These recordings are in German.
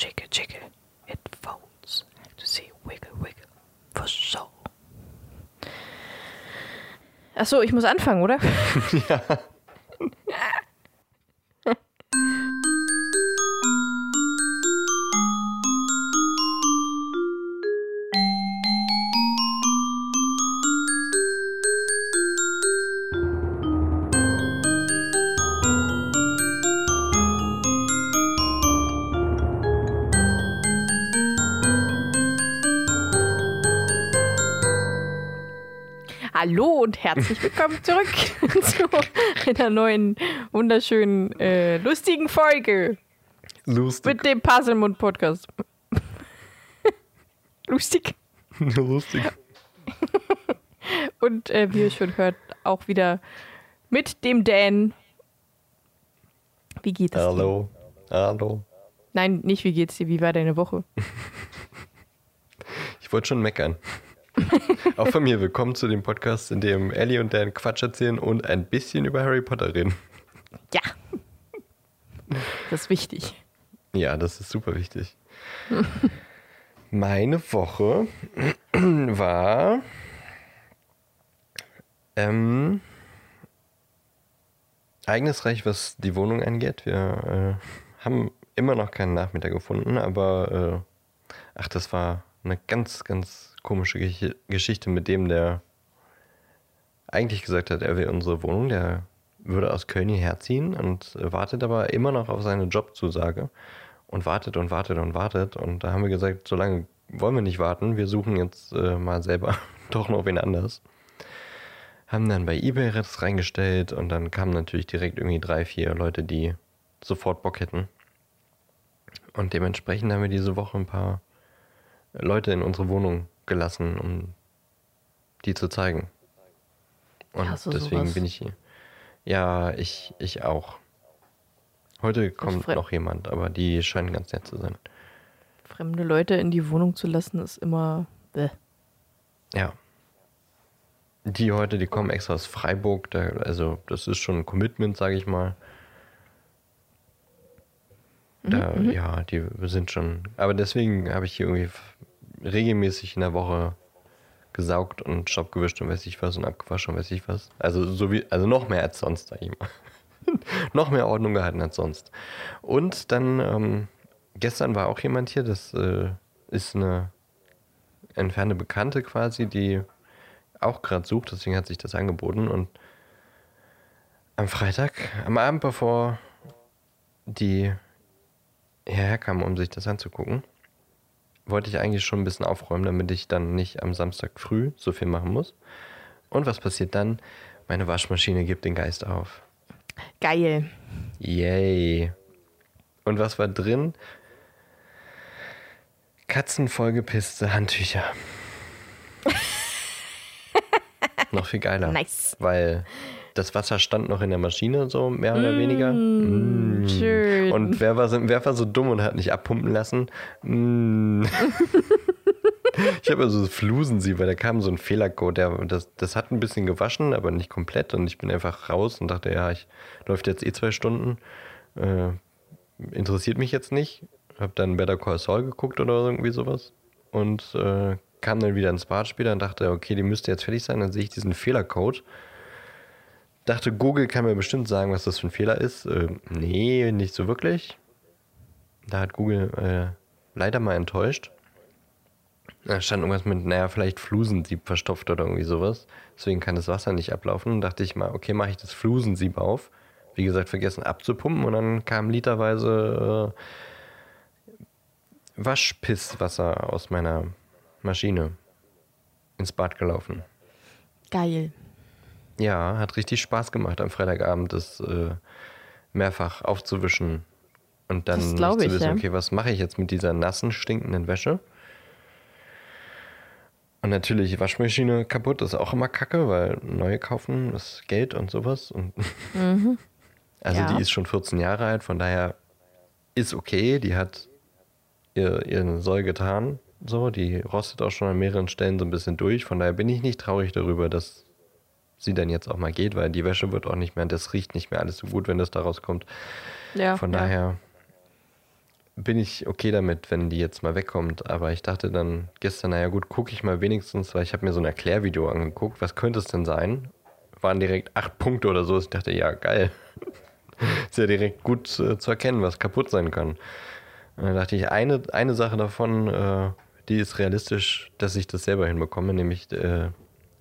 jiggle, jiggle. It folds. To see wiggle, wiggle. For so. Achso, ich muss anfangen, oder? Ja. Und herzlich willkommen zurück zu einer neuen, wunderschönen, äh, lustigen Folge Lustig. mit dem Puzzlemund-Podcast. Lustig. Lustig. Und äh, wie ihr schon hört, auch wieder mit dem Dan. Wie geht es dir? Hallo. Hallo. Nein, nicht wie geht's dir, wie war deine Woche? Ich wollte schon meckern. Auch von mir willkommen zu dem Podcast, in dem Ellie und Dan Quatsch erzählen und ein bisschen über Harry Potter reden. Ja. Das ist wichtig. Ja, das ist super wichtig. Meine Woche war ähm, ereignisreich, was die Wohnung angeht. Wir äh, haben immer noch keinen Nachmieter gefunden, aber äh, ach, das war eine ganz, ganz komische Geschichte mit dem, der eigentlich gesagt hat, er will unsere Wohnung, der würde aus Köln hierher ziehen und wartet aber immer noch auf seine Jobzusage und wartet und wartet und wartet. Und da haben wir gesagt, so lange wollen wir nicht warten, wir suchen jetzt äh, mal selber doch noch wen anders. Haben dann bei eBay das reingestellt und dann kamen natürlich direkt irgendwie drei, vier Leute, die sofort Bock hätten. Und dementsprechend haben wir diese Woche ein paar Leute in unsere Wohnung gelassen, um die zu zeigen. Und Ja, so deswegen sowas. bin ich hier. Ja, ich, ich auch. Heute kommt noch jemand, aber die scheinen ganz nett zu sein. Fremde Leute in die Wohnung zu lassen, ist immer. Bäh. Ja. Die heute, die kommen extra aus Freiburg, da, also das ist schon ein Commitment, sage ich mal. Da, ja, die sind schon. Aber deswegen habe ich hier irgendwie regelmäßig in der Woche gesaugt und Staub gewischt und weiß ich was und abgewaschen und weiß ich was. Also so wie, also noch mehr als sonst, sag ich mal. noch mehr Ordnung gehalten als sonst. Und dann, ähm, gestern war auch jemand hier, das äh, ist eine entfernte Bekannte quasi, die auch gerade sucht, deswegen hat sich das angeboten. Und am Freitag, am Abend bevor die hierher kamen, um sich das anzugucken, wollte ich eigentlich schon ein bisschen aufräumen, damit ich dann nicht am Samstag früh so viel machen muss. Und was passiert dann? Meine Waschmaschine gibt den Geist auf. Geil. Yay. Und was war drin? Katzenvollgepisste Handtücher. noch viel geiler. Nice. Weil das Wasser stand noch in der Maschine, so mehr oder weniger. Mm. Schön. Und wer war, so, wer war so dumm und hat nicht abpumpen lassen? Mm. ich habe also Flusensieb, weil da kam so ein Fehlercode. Der, das, das hat ein bisschen gewaschen, aber nicht komplett. Und ich bin einfach raus und dachte, ja, ich läuft jetzt eh zwei Stunden. Äh, interessiert mich jetzt nicht. Hab dann Better Call Saul geguckt oder irgendwie sowas. Und äh, kam dann wieder ins Bad später und dachte, okay, die müsste jetzt fertig sein. Dann sehe ich diesen Fehlercode. Dachte, Google kann mir bestimmt sagen, was das für ein Fehler ist. Äh, nee, nicht so wirklich. Da hat Google äh, leider mal enttäuscht. Da stand irgendwas mit, naja, vielleicht Flusensieb verstopft oder irgendwie sowas. Deswegen kann das Wasser nicht ablaufen. Und dachte ich mal, okay, mache ich das Flusensieb auf. Wie gesagt, vergessen abzupumpen und dann kam literweise äh, Waschpisswasser aus meiner Maschine ins Bad gelaufen. Geil. Ja, hat richtig Spaß gemacht am Freitagabend, das äh, mehrfach aufzuwischen und dann nicht zu ich, wissen, ja. okay, was mache ich jetzt mit dieser nassen, stinkenden Wäsche? Und natürlich Waschmaschine kaputt, ist auch immer kacke, weil neue kaufen ist Geld und sowas. Und also Ja. die ist schon 14 Jahre alt, von daher ist okay, die hat ihr, ihren Soll getan. So, die rostet auch schon an mehreren Stellen so ein bisschen durch. Von daher bin ich nicht traurig darüber, dass sie dann jetzt auch mal geht, weil die Wäsche wird auch nicht mehr, das riecht nicht mehr alles so gut, wenn das da rauskommt. Ja. Von ja. daher bin ich okay damit, wenn die jetzt mal wegkommt. Aber ich dachte dann gestern, naja gut, gucke ich mal wenigstens, weil ich habe mir so ein Erklärvideo angeguckt. Was könnte es denn sein? Waren direkt acht Punkte oder so. Ich dachte, ja, geil. Ist ja direkt gut äh, zu erkennen, was kaputt sein kann. Und dann dachte ich, eine, eine Sache davon, äh, die ist realistisch, dass ich das selber hinbekomme, nämlich äh,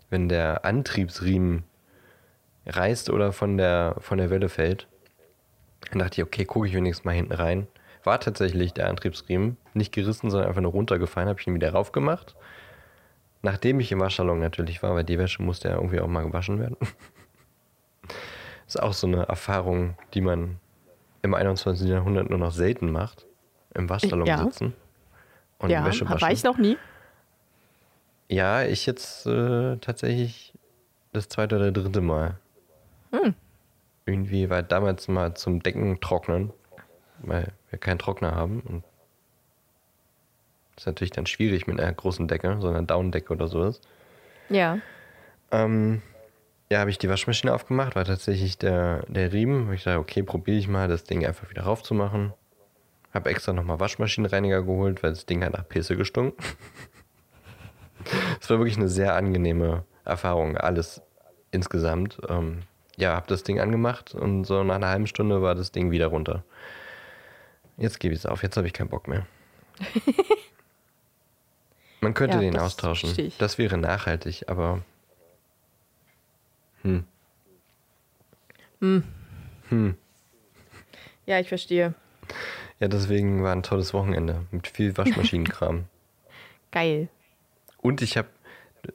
wenn der Antriebsriemen reißt oder von der, von der Welle fällt. Dann dachte ich, okay, gucke ich wenigstens mal hinten rein. War tatsächlich der Antriebsriemen nicht gerissen, sondern einfach nur runtergefallen, habe ich ihn wieder raufgemacht. Nachdem ich im Waschsalon natürlich war, weil die Wäsche musste ja irgendwie auch mal gewaschen werden. ist auch so eine Erfahrung, die man im 21. Jahrhundert nur noch selten macht. Im Waschsalon Ja. sitzen und ja, Wäsche waschen. war ich noch nie. Ja, ich jetzt äh, tatsächlich das zweite oder dritte Mal. Hm. Irgendwie war damals mal zum Decken trocknen, weil wir keinen Trockner haben. Und das ist natürlich dann schwierig mit einer großen Decke, so einer Daunendecke oder sowas. Ja. Ähm, ja, habe ich die Waschmaschine aufgemacht, war tatsächlich der, der Riemen. Ich dachte, okay, probiere ich mal, das Ding einfach wieder raufzumachen. Habe extra nochmal Waschmaschinenreiniger geholt, weil das Ding hat nach Pisse gestunken. Es war wirklich eine sehr angenehme Erfahrung, alles insgesamt. Ähm, ja, habe das Ding angemacht und so nach einer halben Stunde war das Ding wieder runter. Jetzt gebe ich es auf, jetzt habe ich keinen Bock mehr. Man könnte Ja, den das austauschen. Das wäre nachhaltig, aber hm, Ja, ich verstehe. ja, deswegen war ein tolles Wochenende mit viel Waschmaschinenkram. Geil. Und ich habe,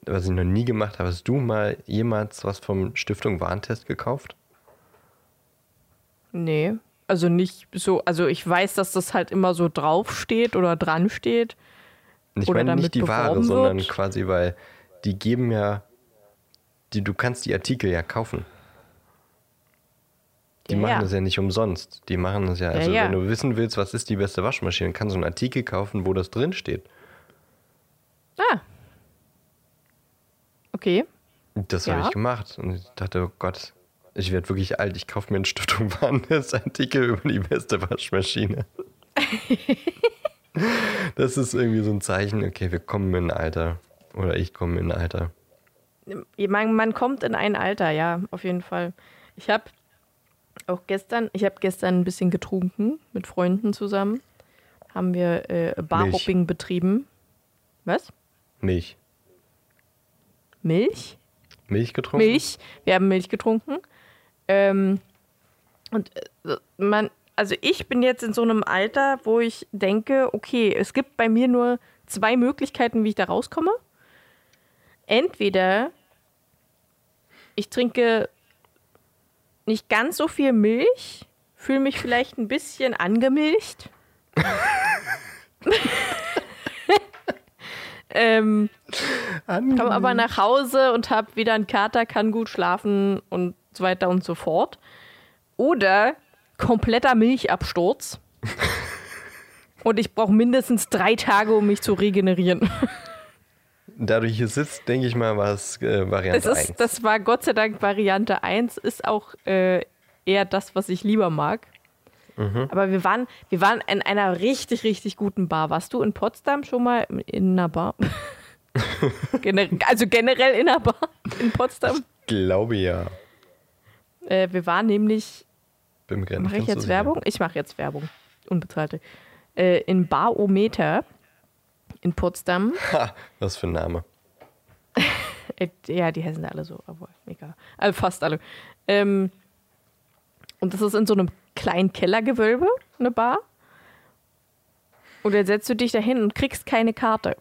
was ich noch nie gemacht habe, hast du mal jemals was vom Stiftung Warentest gekauft? Nee. Also nicht so, also ich weiß, dass das halt immer so draufsteht oder dran steht. Ich Oder meine damit nicht die Ware, beworben sondern wird? quasi, weil die geben ja, die, du kannst die Artikel ja kaufen. Die Ja, machen ja. das ja nicht umsonst. Die machen das ja, also ja. wenn du wissen willst, was ist die beste Waschmaschine, kannst du einen Artikel kaufen, wo das drin steht. Ah. Okay. Das Ja. habe ich gemacht. Und ich dachte, oh Gott, ich werde wirklich alt. Ich kaufe mir einen Stiftung Warentest-Artikel über die beste Waschmaschine. das ist irgendwie so ein Zeichen, okay, wir kommen in ein Alter. Oder ich komme in ein Alter. Man, man kommt in ein Alter, ja, auf jeden Fall. Ich habe auch gestern, ich habe gestern ein bisschen getrunken mit Freunden zusammen. Haben wir äh, Barhopping betrieben. Was? Milch. Milch? Milch getrunken? Milch. Wir haben Milch getrunken. Ähm, und äh, man, also ich bin jetzt in so einem Alter, wo ich denke, okay, es gibt bei mir nur zwei Möglichkeiten, wie ich da rauskomme. Entweder ich trinke nicht ganz so viel Milch, fühle mich vielleicht ein bisschen angemilcht. ähm, komme aber nach Hause und habe wieder einen Kater, kann gut schlafen und so weiter und so fort. Oder kompletter Milchabsturz. und ich brauche mindestens drei Tage, um mich zu regenerieren. Da du hier sitzt, denke ich mal, war es äh, Variante Es 1. ist, das war Gott sei Dank Variante 1, ist auch äh, eher das, was ich lieber mag. Aber wir waren, wir waren in einer richtig, richtig guten Bar. Warst du in Potsdam schon mal in einer Bar? Also generell in einer Bar in Potsdam? glaube ja. Äh, wir waren nämlich, mache ich jetzt. Werbung? Ich mache jetzt Werbung. Unbezahlte. Äh, in Barometer in Potsdam. Ha, was für ein Name. Äh, ja, die heißen alle so, aber egal. Also fast alle. Ähm, und das ist in so einem kleinen Kellergewölbe, eine Bar. Und dann setzt du dich dahin und kriegst keine Karte.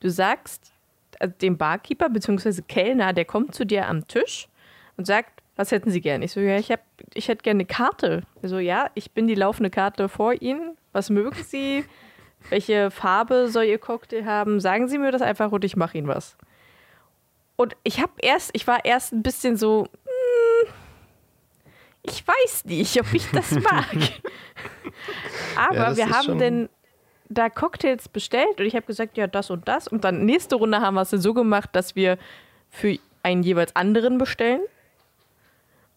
Du sagst äh, dem Barkeeper bzw. Kellner, der kommt zu dir am Tisch und sagt, was hätten Sie gern? Ich so, ja, ich, hab, ich hätte gerne eine Karte. So, ja, ich bin die laufende Karte vor Ihnen. Was mögen Sie? Welche Farbe soll Ihr Cocktail haben? Sagen Sie mir das einfach und ich mache Ihnen was. Und ich habe erst, ich war erst ein bisschen so, ich weiß nicht, ob ich das mag. Aber Ja, das wir haben denn da Cocktails bestellt und ich habe gesagt, ja, das und das. Und dann nächste Runde haben wir es so gemacht, dass wir für einen jeweils anderen bestellen.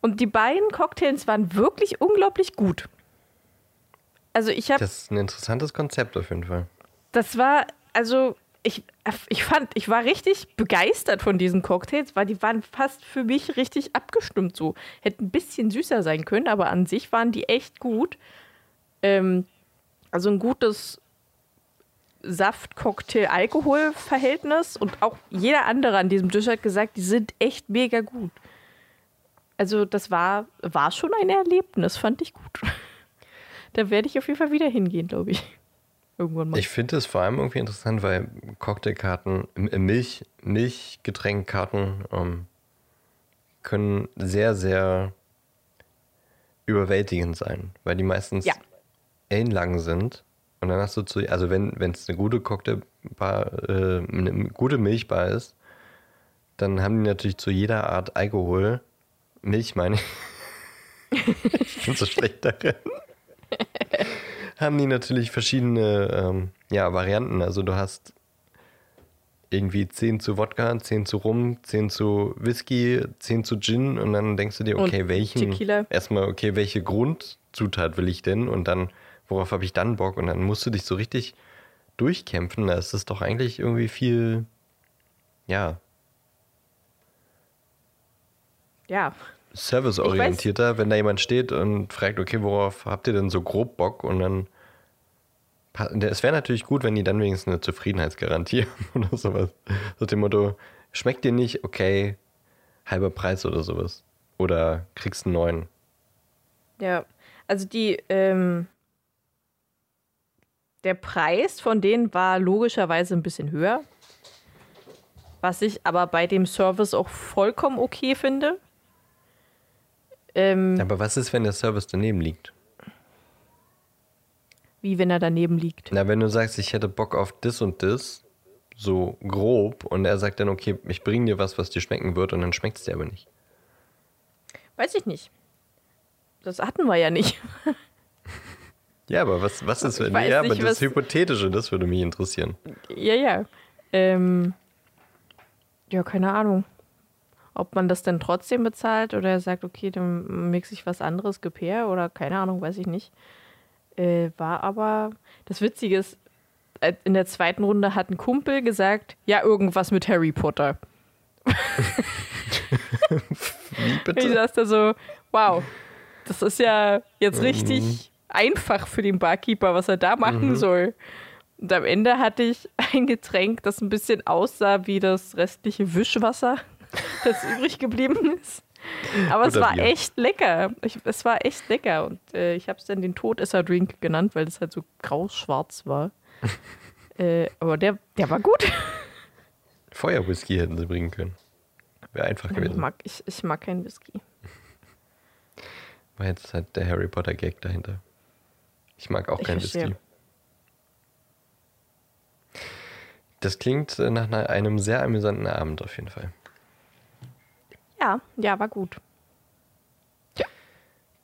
Und die beiden Cocktails waren wirklich unglaublich gut. Also ich habe, Das ist ein interessantes Konzept auf jeden Fall. das war, also ich, ich fand, ich war richtig begeistert von diesen Cocktails, weil die waren fast für mich richtig abgestimmt so. Hätten ein bisschen süßer sein können, aber an sich waren die echt gut. Ähm, also ein gutes Saft-Cocktail-Alkohol-Verhältnis und auch jeder andere an diesem Tisch hat gesagt, die sind echt mega gut. Also das war, war schon ein Erlebnis, fand ich gut. Da werde ich auf jeden Fall wieder hingehen, glaube ich. Irgendwann mal. Ich finde es vor allem irgendwie interessant, weil Cocktailkarten, äh, Milch, Milchgetränkkarten ähm, können sehr, sehr überwältigend sein, weil die meistens Ja. ellenlang sind. Und dann hast du zu, also wenn es eine gute Cocktailbar, äh, eine gute Milchbar ist, dann haben die natürlich zu jeder Art Alkohol, Milch meine ich, ich bin so schlecht darin, haben die natürlich verschiedene ähm, ja, Varianten. Also du hast irgendwie 10 zu Wodka, 10 zu Rum, 10 zu Whisky, 10 zu Gin und dann denkst du dir, Und okay, welchen Tequila. erstmal, okay, welche Grundzutat will ich denn und dann, worauf habe ich dann Bock und dann musst du dich so richtig durchkämpfen. Da ist es doch eigentlich irgendwie viel, ja, ja, serviceorientierter, wenn da jemand steht und fragt, okay, worauf habt ihr denn so grob Bock? Und dann. Es wäre natürlich gut, wenn die dann wenigstens eine Zufriedenheitsgarantie haben oder sowas. So dem Motto, schmeckt dir nicht, okay, halber Preis oder sowas. Oder kriegst einen neuen. Ja, also die, ähm, der Preis von denen war logischerweise ein bisschen höher. Was ich aber bei dem Service auch vollkommen okay finde. Ähm, Aber was ist, wenn der Service daneben liegt? Wie wenn er daneben liegt. Na, wenn du sagst, ich hätte Bock auf das und das, so grob, und er sagt dann, okay, ich bringe dir was, was dir schmecken wird, und dann schmeckt es dir aber nicht. Weiß ich nicht. Das hatten wir ja nicht. Ja, aber was, was ist, Ich wenn. weiß Ja, aber nicht, das was- Hypothetische, das würde mich interessieren. ja, ja. Ähm, ja, keine Ahnung. Ob man das denn trotzdem bezahlt oder er sagt, okay, dann mixe ich was anderes, Gepair oder keine Ahnung, weiß ich nicht. Äh, war aber, das Witzige ist, äh, in der zweiten Runde hat ein Kumpel gesagt, ja, irgendwas mit Harry Potter. Wie Ich bitte? saß da so, wow, das ist ja jetzt richtig einfach für den Barkeeper, was er da machen soll. Und am Ende hatte ich ein Getränk, das ein bisschen aussah wie das restliche Wischwasser, das übrig geblieben ist. Aber es war Bier. echt lecker. Ich, es war echt lecker. Und äh, ich habe es dann den Todesser-Drink genannt, weil es halt so grau-schwarz war. äh, aber der, der war gut. Feuerwhisky hätten sie bringen können. Wäre einfach Ich gewesen. mag, ich, ich mag keinen Whisky. War jetzt halt der Harry Potter Gag dahinter. Ich mag auch Ich kein verstehe. Whisky. Das klingt nach einem sehr amüsanten Abend auf jeden Fall. Ja, ja, war gut.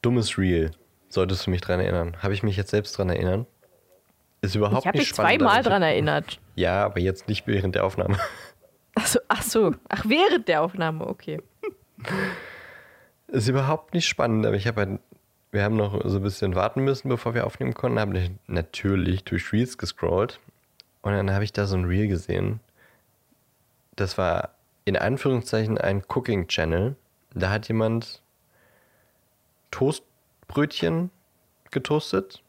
Dummes Reel. Solltest du mich dran erinnern. Habe ich mich jetzt selbst dran erinnern? Ist überhaupt Ich habe nicht spannend. zweimal aber ich- dran erinnert. Ja, aber jetzt nicht während der Aufnahme. Ach so, ach so. Ach, während der Aufnahme, okay. Ist überhaupt nicht spannend, aber ich habe halt, wir haben noch so ein bisschen warten müssen, bevor wir aufnehmen konnten, habe ich natürlich durch Reels gescrollt und dann habe ich da so ein Reel gesehen. Das war in Anführungszeichen ein Cooking Channel. Da hat jemand Toastbrötchen getoastet.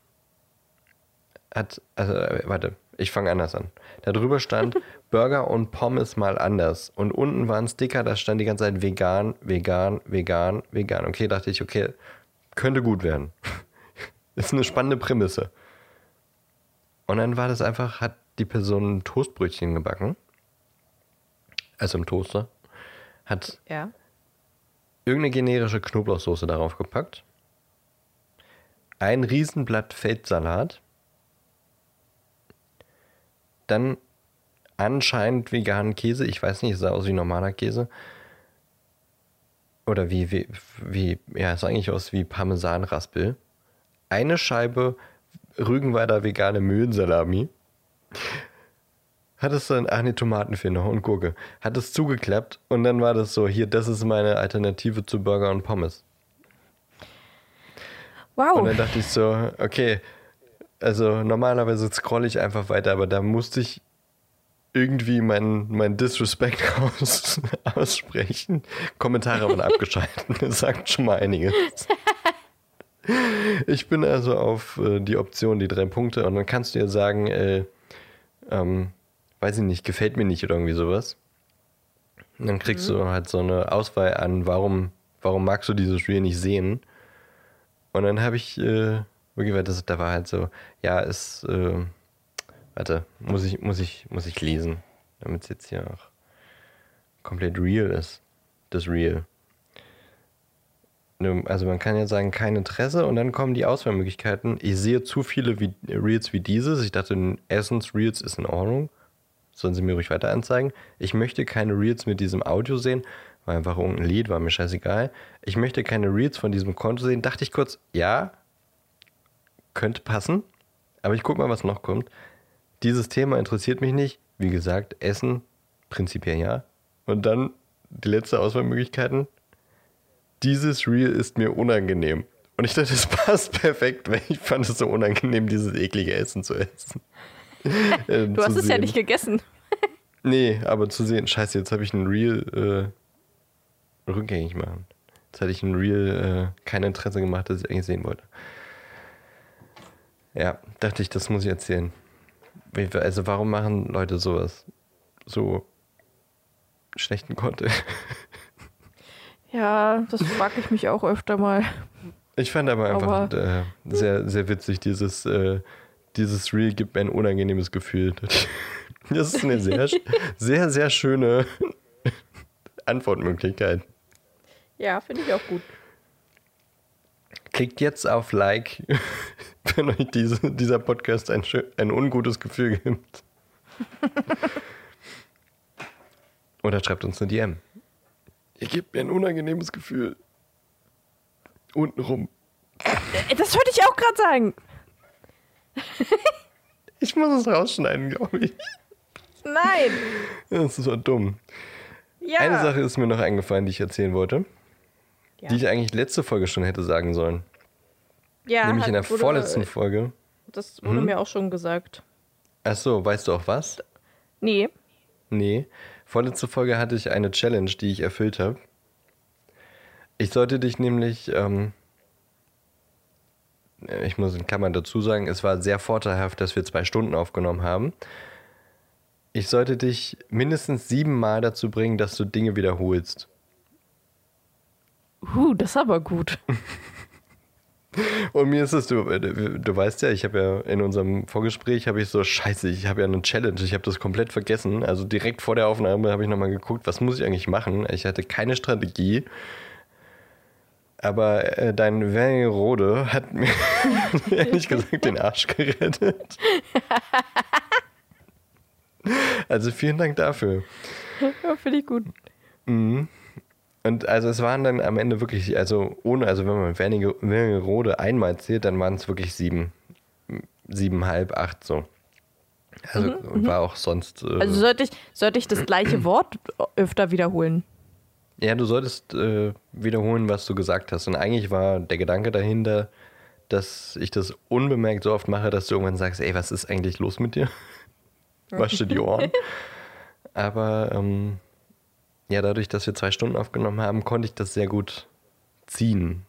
Hat, also, äh, warte, ich fange anders an. Da drüber stand Burger und Pommes mal anders. Und unten war ein Sticker, da stand die ganze Zeit vegan, vegan, vegan, vegan. Okay, dachte ich, okay, könnte gut werden. Ist eine spannende Prämisse. Und dann war das einfach, hat die Person Toastbrötchen gebacken. Also im Toaster. Hat Ja. irgendeine generische Knoblauchsoße darauf gepackt. Ein Riesenblatt Feldsalat. Dann anscheinend veganen Käse. Ich weiß nicht, es sah aus wie normaler Käse. Oder wie, wie, wie ja, es sah eigentlich aus wie Parmesanraspel. Eine Scheibe Rügenweider vegane Mühlensalami. Hat es dann, ach nee, Tomaten fehlen noch und Gurke. Hat es zugeklappt und dann war das so, hier, das ist meine Alternative zu Burger und Pommes. Und Wow. dann dachte ich so, okay, also normalerweise scrolle ich einfach weiter, aber da musste ich irgendwie mein, mein Disrespect aus, aussprechen. Kommentare waren abgeschaltet. Das sagt schon mal einiges. Ich bin also auf äh, die Option, die drei Punkte, und dann kannst du ja sagen, äh, ähm, weiß ich nicht, gefällt mir nicht oder irgendwie sowas. Und dann kriegst mhm. du halt so eine Auswahl an, warum, warum magst du dieses Spiel nicht sehen? Und dann habe ich, äh, wirklich, das, da war halt so, ja, es, äh, warte, muss ich, muss ich, muss ich lesen, damit es jetzt hier auch komplett real ist. Das Real. Also man kann ja sagen, kein Interesse und dann kommen die Auswahlmöglichkeiten. Ich sehe zu viele wie, Reels wie dieses. Ich dachte, Essence Reels ist in Ordnung. Sollen sie mir ruhig weiter anzeigen. Ich möchte keine Reels mit diesem Audio sehen. War einfach irgendein Lied, war mir scheißegal. Ich möchte keine Reels von diesem Konto sehen. Dachte ich kurz, ja, könnte passen. Aber ich guck mal, was noch kommt. Dieses Thema interessiert mich nicht. Wie gesagt, Essen, prinzipiell ja. Und dann die letzte Auswahlmöglichkeiten dieses Reel ist mir unangenehm. Und ich dachte, das passt perfekt, weil ich fand es so unangenehm, dieses eklige Essen zu essen. äh, du hast es ja nicht gegessen. nee, aber zu sehen, scheiße, jetzt habe ich ein Reel äh, rückgängig machen. Jetzt hatte ich ein Reel äh, kein Interesse gemacht, das ich eigentlich sehen wollte. Ja, dachte ich, das muss ich erzählen. Also warum machen Leute sowas? So schlechten Content. Ja, das frage ich mich auch öfter mal. Ich fand aber einfach aber, äh, sehr, sehr witzig, dieses, äh, dieses Reel gibt mir ein unangenehmes Gefühl. Das ist eine sehr, sehr, sehr schöne Antwortmöglichkeit. Ja, finde ich auch gut. Klickt jetzt auf Like, wenn euch diese, dieser Podcast ein, ein ungutes Gefühl gibt. Oder schreibt uns eine DM. Ihr gebt mir ein unangenehmes Gefühl. Untenrum. Äh, das wollte ich auch gerade sagen. ich muss es rausschneiden, glaube ich. Nein. Das ist so dumm. Ja. Eine Sache ist mir noch eingefallen, die ich erzählen wollte. Ja. Die ich eigentlich letzte Folge schon hätte sagen sollen. Ja. Nämlich in der wurde, vorletzten Folge. Das wurde hm? mir auch schon gesagt. Ach so, weißt du auch was? Nee. Nee. Vorletzte Folge hatte ich eine Challenge, die ich erfüllt habe. Ich sollte dich nämlich, ähm, ich muss in Klammern dazu sagen, es war sehr vorteilhaft, dass wir zwei Stunden aufgenommen haben. Ich sollte dich mindestens sieben Mal dazu bringen, dass du Dinge wiederholst. Uh, das ist aber gut. Und mir ist es, du, du weißt ja, ich habe ja in unserem Vorgespräch, habe ich so, scheiße, ich habe ja eine Challenge, ich habe das komplett vergessen. Also direkt vor der Aufnahme habe ich nochmal geguckt, was muss ich eigentlich machen. Ich hatte keine Strategie. Aber äh, dein Wernigerode hat mir ehrlich gesagt den Arsch gerettet. also vielen Dank dafür. Ja, Finde ich gut. Mhm. Und also es waren dann am Ende wirklich, also ohne, also wenn man Wernigerode einmal zählt, dann waren es wirklich sieben, siebenhalb, acht so. Also mhm, mhm, war auch sonst. Äh, also sollte ich, sollte ich das gleiche Wort öfter wiederholen? Ja, du solltest äh, wiederholen, was du gesagt hast. Und eigentlich war der Gedanke dahinter, dass ich das unbemerkt so oft mache, dass du irgendwann sagst, ey, was ist eigentlich los mit dir? Wasch dir die Ohren. Aber ähm, ja, dadurch, dass wir zwei Stunden aufgenommen haben, konnte ich das sehr gut ziehen.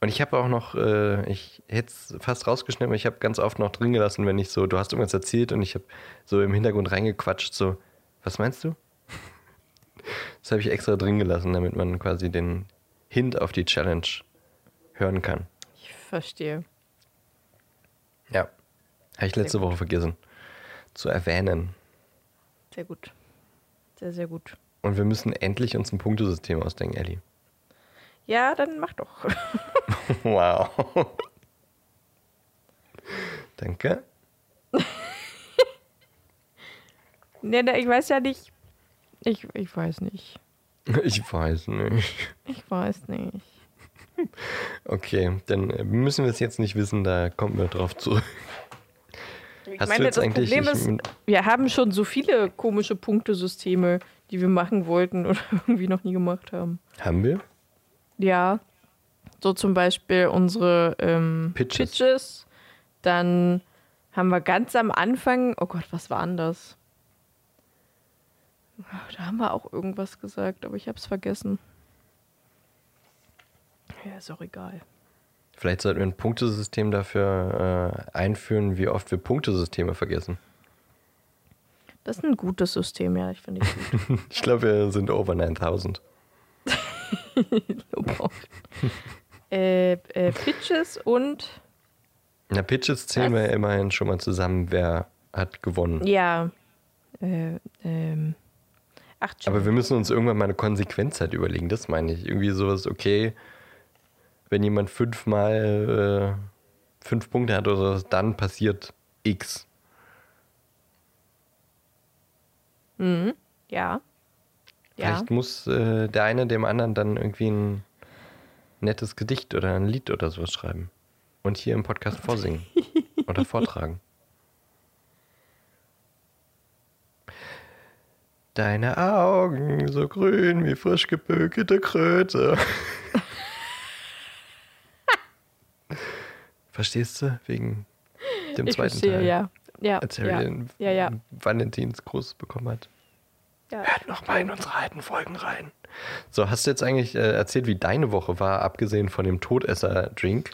Und ich habe auch noch, äh, ich hätte es fast rausgeschnitten, aber ich habe ganz oft noch drin gelassen, wenn ich so, du hast irgendwas erzählt und ich habe so im Hintergrund reingequatscht, so, was meinst du? Das habe ich extra drin gelassen, damit man quasi den Hint auf die Challenge hören kann. Ich verstehe. Ja. Habe ich letzte Woche vergessen zu erwähnen. Sehr gut. Sehr, sehr gut. Und wir müssen endlich uns ein Punktesystem ausdenken, Ellie. Ja, dann mach doch. wow. Danke. nee, nee, ich weiß ja nicht. Ich, ich weiß nicht. Ich weiß nicht. Ich weiß nicht. Okay, dann müssen wir es jetzt nicht wissen, da kommen wir drauf zurück. Ich Hast meine, das Problem ist, wir haben schon so viele komische Punktesysteme, die wir machen wollten oder irgendwie noch nie gemacht haben. Haben wir? Ja. So zum Beispiel unsere ähm, Pitches. Pitches. dann haben wir ganz am Anfang, oh Gott, was war denn Da haben wir auch irgendwas gesagt, aber ich habe es vergessen. Ja, ist auch egal. Vielleicht sollten wir ein Punktesystem dafür äh, einführen, wie oft wir Punktesysteme vergessen. Das ist ein gutes System, ja, ich finde ich gut. ich glaube, wir sind over 9000. äh, äh, Pitches und. Na, Pitches zählen wir immerhin schon mal zusammen, wer hat gewonnen. Ja. Äh, ähm. Ach, Aber wir müssen uns irgendwann mal eine Konsequenz halt überlegen, das meine ich. Irgendwie sowas, okay, wenn jemand fünfmal äh, fünf Punkte hat oder so, dann passiert X. Mhm. Ja. Vielleicht ja. muss äh, der eine dem anderen dann irgendwie ein nettes Gedicht oder ein Lied oder sowas schreiben. Und hier im Podcast vorsingen oder vortragen. Deine Augen so grün wie frisch gebökelte Kröte. Verstehst du? Wegen dem ich zweiten verstehe, Teil. ja. ja als Harry ja, den ja, ja. Valentinsgruß bekommen hat. Ja, Hört noch mal in unsere alten Folgen rein. So, hast du jetzt eigentlich äh, erzählt, wie deine Woche war, abgesehen von dem Todesser-Drink?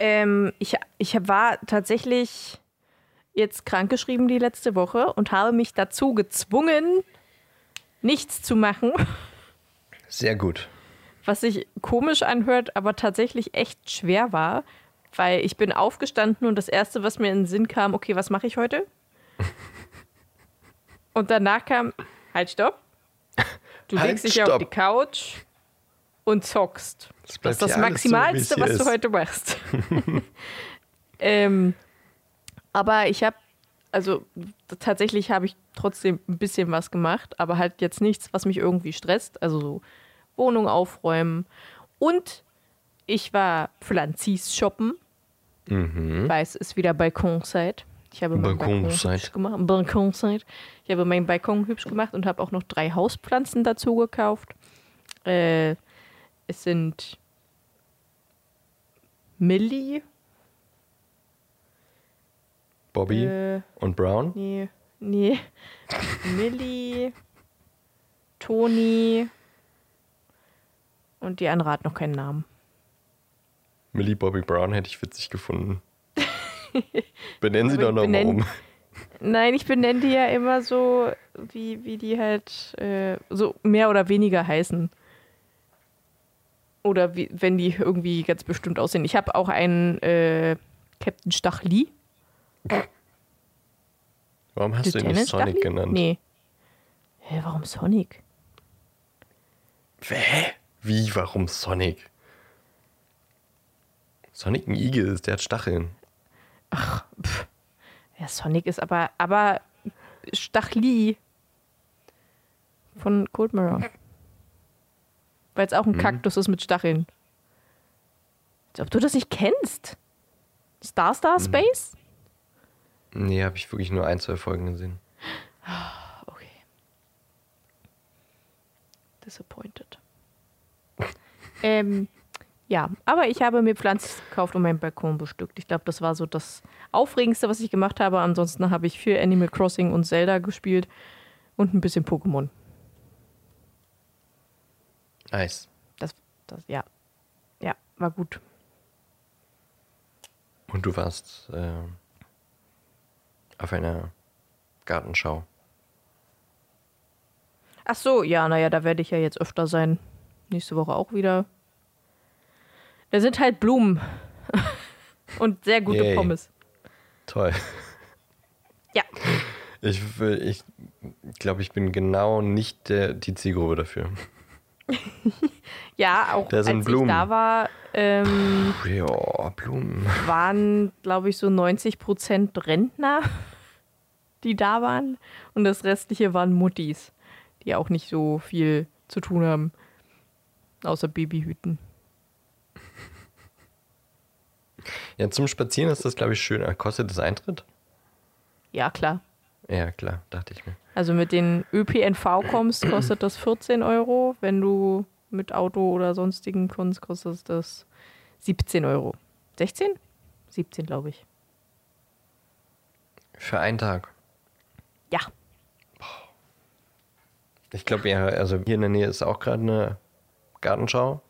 Ähm, ich, ich war tatsächlich jetzt krankgeschrieben die letzte Woche und habe mich dazu gezwungen, nichts zu machen. Sehr gut. Was sich komisch anhört, aber tatsächlich echt schwer war, weil ich bin aufgestanden und das Erste, was mir in den Sinn kam, okay, was mache ich heute? und danach kam, halt, stopp. Du halt, legst dich stopp. auf die Couch und zockst. Das, das ist das Maximalste, so, was du heute machst. ähm, aber ich habe, also tatsächlich habe ich trotzdem ein bisschen was gemacht, aber halt jetzt nichts, was mich irgendwie stresst. Also so Wohnung aufräumen. Und ich war Pflanzis shoppen. Mhm. Weil es ist wieder Balkonzeit. Ich habe meinen Balkon hübsch gemacht. Balkonzeit. Ich habe meinen Balkon hübsch gemacht und habe auch noch drei Hauspflanzen dazu gekauft. Äh, es sind Millie, Bobby äh, und Brown? Nee, nee. Millie, Toni und die andere hat noch keinen Namen. Millie Bobby Brown hätte ich witzig gefunden. Benennen Sie doch nochmal um. Nein, ich benenne die ja immer so, wie, wie die halt äh, so mehr oder weniger heißen. Oder wie, wenn die irgendwie ganz bestimmt aussehen. Ich habe auch einen äh, Captain Stachli. Warum hast Lieutenant du ihn nicht Sonic Stachli? genannt? Nee. Hä, warum Sonic? Hä? Wie, warum Sonic? Sonic ein Igel ist, der hat Stacheln. Ach, pff. Ja, Sonic ist aber, aber Stachli von Cold Mirror. Weil es auch ein hm. Kaktus ist mit Stacheln. Als ob du das nicht kennst. Star Star hm. Nee, habe ich wirklich nur ein, zwei Folgen gesehen. Okay. Disappointed. ähm, ja, aber ich habe mir Pflanzen gekauft und meinen Balkon bestückt. Ich glaube, das war so das Aufregendste, was ich gemacht habe. Ansonsten habe ich viel Animal Crossing und Zelda gespielt und ein bisschen Pokémon. Nice. Das, das, ja. Ja, war gut. Und du warst äh, auf einer Gartenschau. Ach so, ja, naja, da werde ich ja jetzt öfter sein. Nächste Woche auch wieder. Da sind halt Blumen. Und sehr gute Yay. Pommes. Toll. Ja. Ich, ich glaube, ich bin genau nicht der, die Zielgruppe dafür. ja, auch da als Blumen. ich da war, ähm, ja, Blumen. waren, glaube ich, so 90 Prozent Rentner, die da waren. Und das restliche waren Muttis, die auch nicht so viel zu tun haben. Außer Babyhüten. Ja, zum Spazieren ist das, glaube ich, schön. Kostet das Eintritt? Ja, klar. Ja, klar, dachte ich mir. Also mit den ÖPNV kommst, kostet das 14 Euro. Wenn du mit Auto oder sonstigen kommst, kostet das 17 Euro. 16? 17, glaube ich. Für einen Tag. Ja. Ich glaube ja, also hier in der Nähe ist auch gerade eine Gartenschau.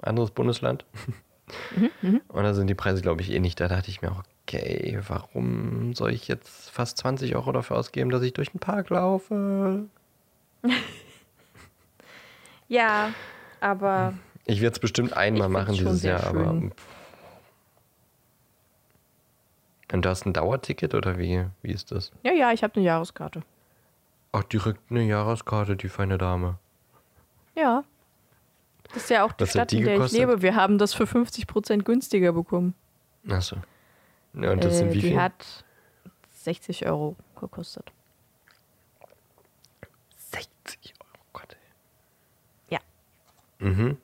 Anderes Bundesland. Und da sind die Preise, glaube ich, eh nicht. Da dachte ich mir auch, okay, warum soll ich jetzt fast 20 Euro dafür ausgeben, dass ich durch den Park laufe? Ja, aber Ich werde es bestimmt einmal machen dieses Jahr, aber. schön. Und du hast ein Dauerticket oder wie, wie ist das? ja, ja, ich habe eine Jahreskarte. Ach, direkt eine Jahreskarte, die feine Dame. Ja. Das ist ja auch die Was Stadt, die in der gekostet? ich lebe. Wir haben das für 50% günstiger bekommen. Achso. Ja, und das sind Äh, wie die viel? hat 60 Euro gekostet. 60 Euro, Gott. Ja. Ey. Mhm.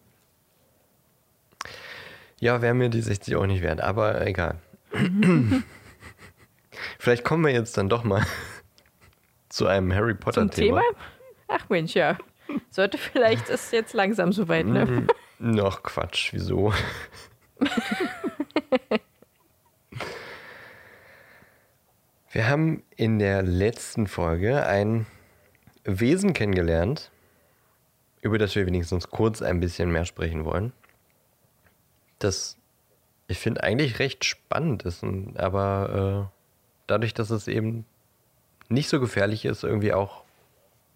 Ja, wäre mir die 60 Euro nicht wert, aber egal. Vielleicht kommen wir jetzt dann doch mal zu einem Harry Zum Potter-Thema. Thema? Ach Mensch, ja. Sollte vielleicht ist jetzt langsam soweit, ne? Mhm. Noch Quatsch, wieso? Wir haben in der letzten Folge ein Wesen kennengelernt, über das wir wenigstens kurz ein bisschen mehr sprechen wollen. Das ich finde eigentlich recht spannend ist, aber äh, dadurch, dass es eben nicht so gefährlich ist, irgendwie auch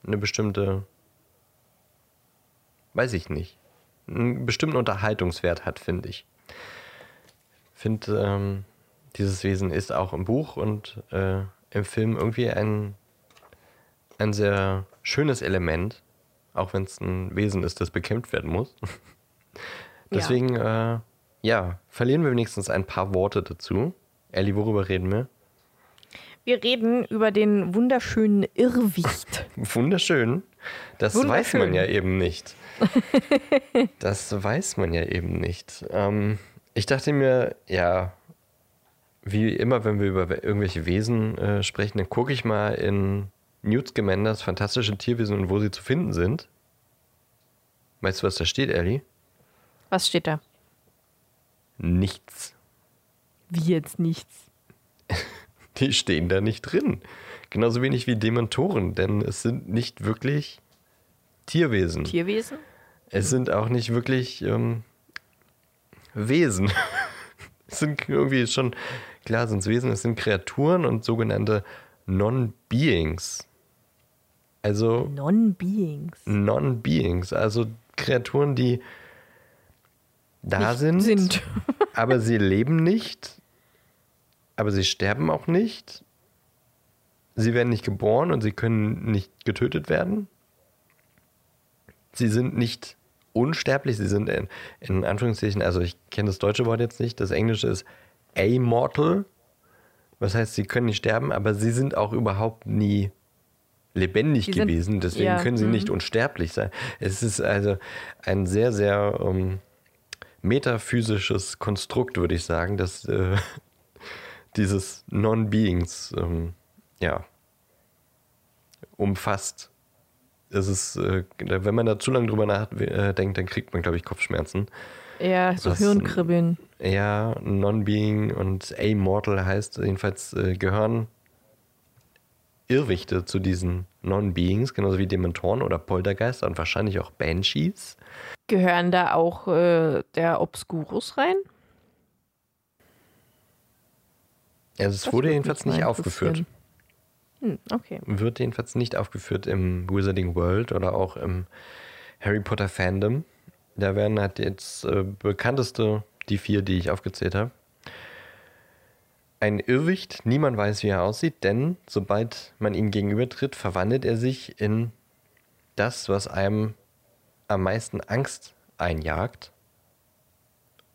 eine bestimmte, weiß ich nicht, einen bestimmten Unterhaltungswert hat, finde ich. Finde, ähm, dieses Wesen ist auch im Buch und äh, im Film irgendwie ein, ein sehr schönes Element, auch wenn es ein Wesen ist, das bekämpft werden muss. Deswegen, äh, ja, verlieren wir wenigstens ein paar Worte dazu. Ellie, worüber reden wir? Wir reden über den wunderschönen Irrwicht. Wunderschön. Das weiß Wunderschön. man ja eben nicht. das weiß man ja eben nicht. Ähm, ich dachte mir, ja, wie immer, wenn wir über irgendwelche Wesen äh, sprechen, dann gucke ich mal in Newt Scamanders fantastische Tierwesen und wo sie zu finden sind. Weißt du, was da steht, Ellie? Was steht da? Nichts. Wie jetzt nichts. Die stehen da nicht drin. Genauso wenig wie Dementoren, denn es sind nicht wirklich Tierwesen. Tierwesen? Es sind auch nicht wirklich ähm, Wesen. es sind irgendwie schon, klar sind es Wesen, es sind Kreaturen und sogenannte Non-Beings. Also Non-Beings. Non-Beings, also Kreaturen, die da Nicht sind, sind. aber sie leben nicht, aber sie sterben auch nicht. Sie werden nicht geboren und sie können nicht getötet werden. Sie sind nicht unsterblich, sie sind in, in Anführungszeichen, also ich kenne das deutsche Wort jetzt nicht, das englische ist amortal. Was heißt, sie können nicht sterben, aber sie sind auch überhaupt nie lebendig sind- gewesen, deswegen ja, können sie mhm. nicht unsterblich sein. Es ist also ein sehr, sehr ähm, metaphysisches Konstrukt, würde ich sagen, dass äh, dieses Non-Beings ähm, ja, umfasst. Es ist, äh, wenn man da zu lange drüber nachdenkt, dann kriegt man, glaube ich, Kopfschmerzen. Ja, so Was- Hirnkribbeln. Ja, Non-Being und Amortal heißt jedenfalls äh, gehören Irrwichte zu diesen Non-Beings, genauso wie Dementoren oder Poltergeister und wahrscheinlich auch Banshees. Gehören da auch äh, der Obscurus rein? Also es Das wurde jedenfalls nicht aufgeführt. Hm, okay. Wird jedenfalls nicht aufgeführt im Wizarding World oder auch im Harry Potter Fandom. Da werden halt jetzt äh, bekannteste, die vier, die ich aufgezählt habe. Ein Irrwicht, niemand weiß, wie er aussieht, denn sobald man ihm gegenübertritt, verwandelt er sich in das, was einem am meisten Angst einjagt.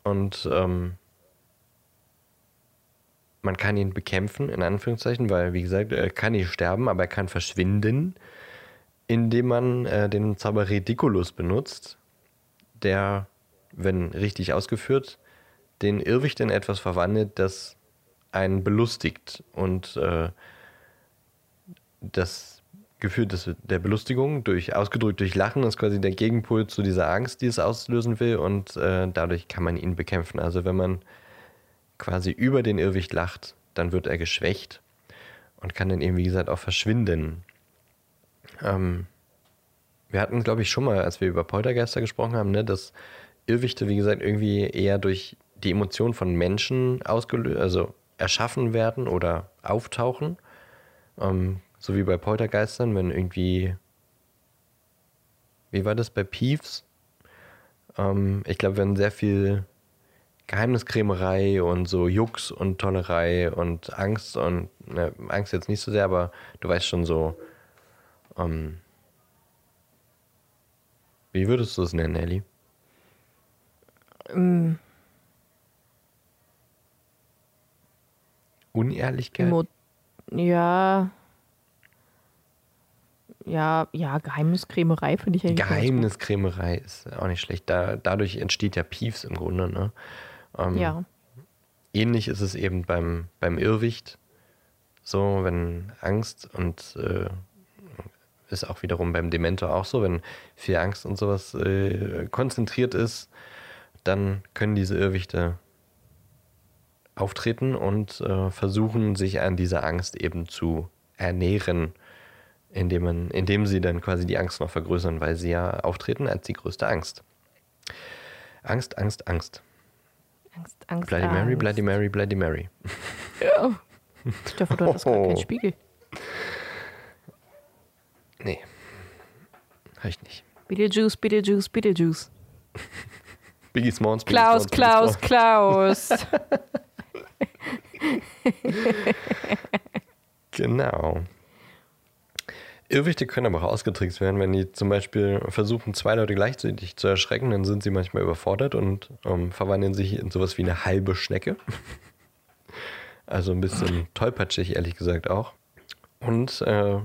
Und ähm, man kann ihn bekämpfen, in Anführungszeichen, weil, wie gesagt, er kann nicht sterben, aber er kann verschwinden, indem man äh, den Zauber Ridiculus benutzt, der, wenn richtig ausgeführt, den Irrwicht in etwas verwandelt, das einen belustigt. Und äh, das Gefühl des, der Belustigung, durch, ausgedrückt durch Lachen, ist quasi der Gegenpol zu dieser Angst, die es auslösen will. Und äh, dadurch kann man ihn bekämpfen. Also wenn man quasi über den Irrwicht lacht, dann wird er geschwächt. und kann dann eben, wie gesagt, auch verschwinden. Ähm, wir hatten, glaube ich, schon mal, als wir über Poltergeister gesprochen haben, ne, dass Irrwichte, wie gesagt, irgendwie eher durch die Emotionen von Menschen ausgelöst, also erschaffen werden oder auftauchen. Ähm, so wie bei Poltergeistern, wenn irgendwie. Wie war das bei Peeves? Ähm, ich glaube, wenn sehr viel Geheimniskrämerei und so Jux und Tollerei und Angst und ne, Angst jetzt nicht so sehr, aber du weißt schon so. Ähm, wie würdest du es nennen, Ellie? Unehrlichkeit? Emo ja. Ja, ja, Geheimniskrämerei finde ich eigentlich. Geheimniskrämerei ist auch nicht schlecht. Da, dadurch entsteht ja Peeves im Grunde. Ne? Ähm, Ja. Ähnlich ist es eben beim, beim Irrwicht. So, wenn Angst und äh, ist auch wiederum beim Dementor auch so, wenn viel Angst und sowas äh, konzentriert ist, dann können diese Irrwichte auftreten und äh, versuchen, sich an dieser Angst eben zu ernähren, indem, man, indem sie dann quasi die Angst noch vergrößern, weil sie ja auftreten als die größte Angst. Angst, Angst, Angst. Angst, Angst. Bloody Angst. Mary, Bloody Mary, Bloody Mary. Ja. Stefan, du hattest gar Oh. keinen Spiegel. Nee. Habe ich nicht. Beetlejuice, Beetlejuice, Beetlejuice. Biggie Smalls. Biggie Klaus, Biggie Klaus. Klaus. Genau. Irrwichte können aber auch ausgetrickst werden, wenn die zum Beispiel versuchen, zwei Leute gleichzeitig zu erschrecken, dann sind sie manchmal überfordert und ähm, verwandeln sich in sowas wie eine halbe Schnecke. Also ein bisschen tollpatschig, ehrlich gesagt auch. Und äh,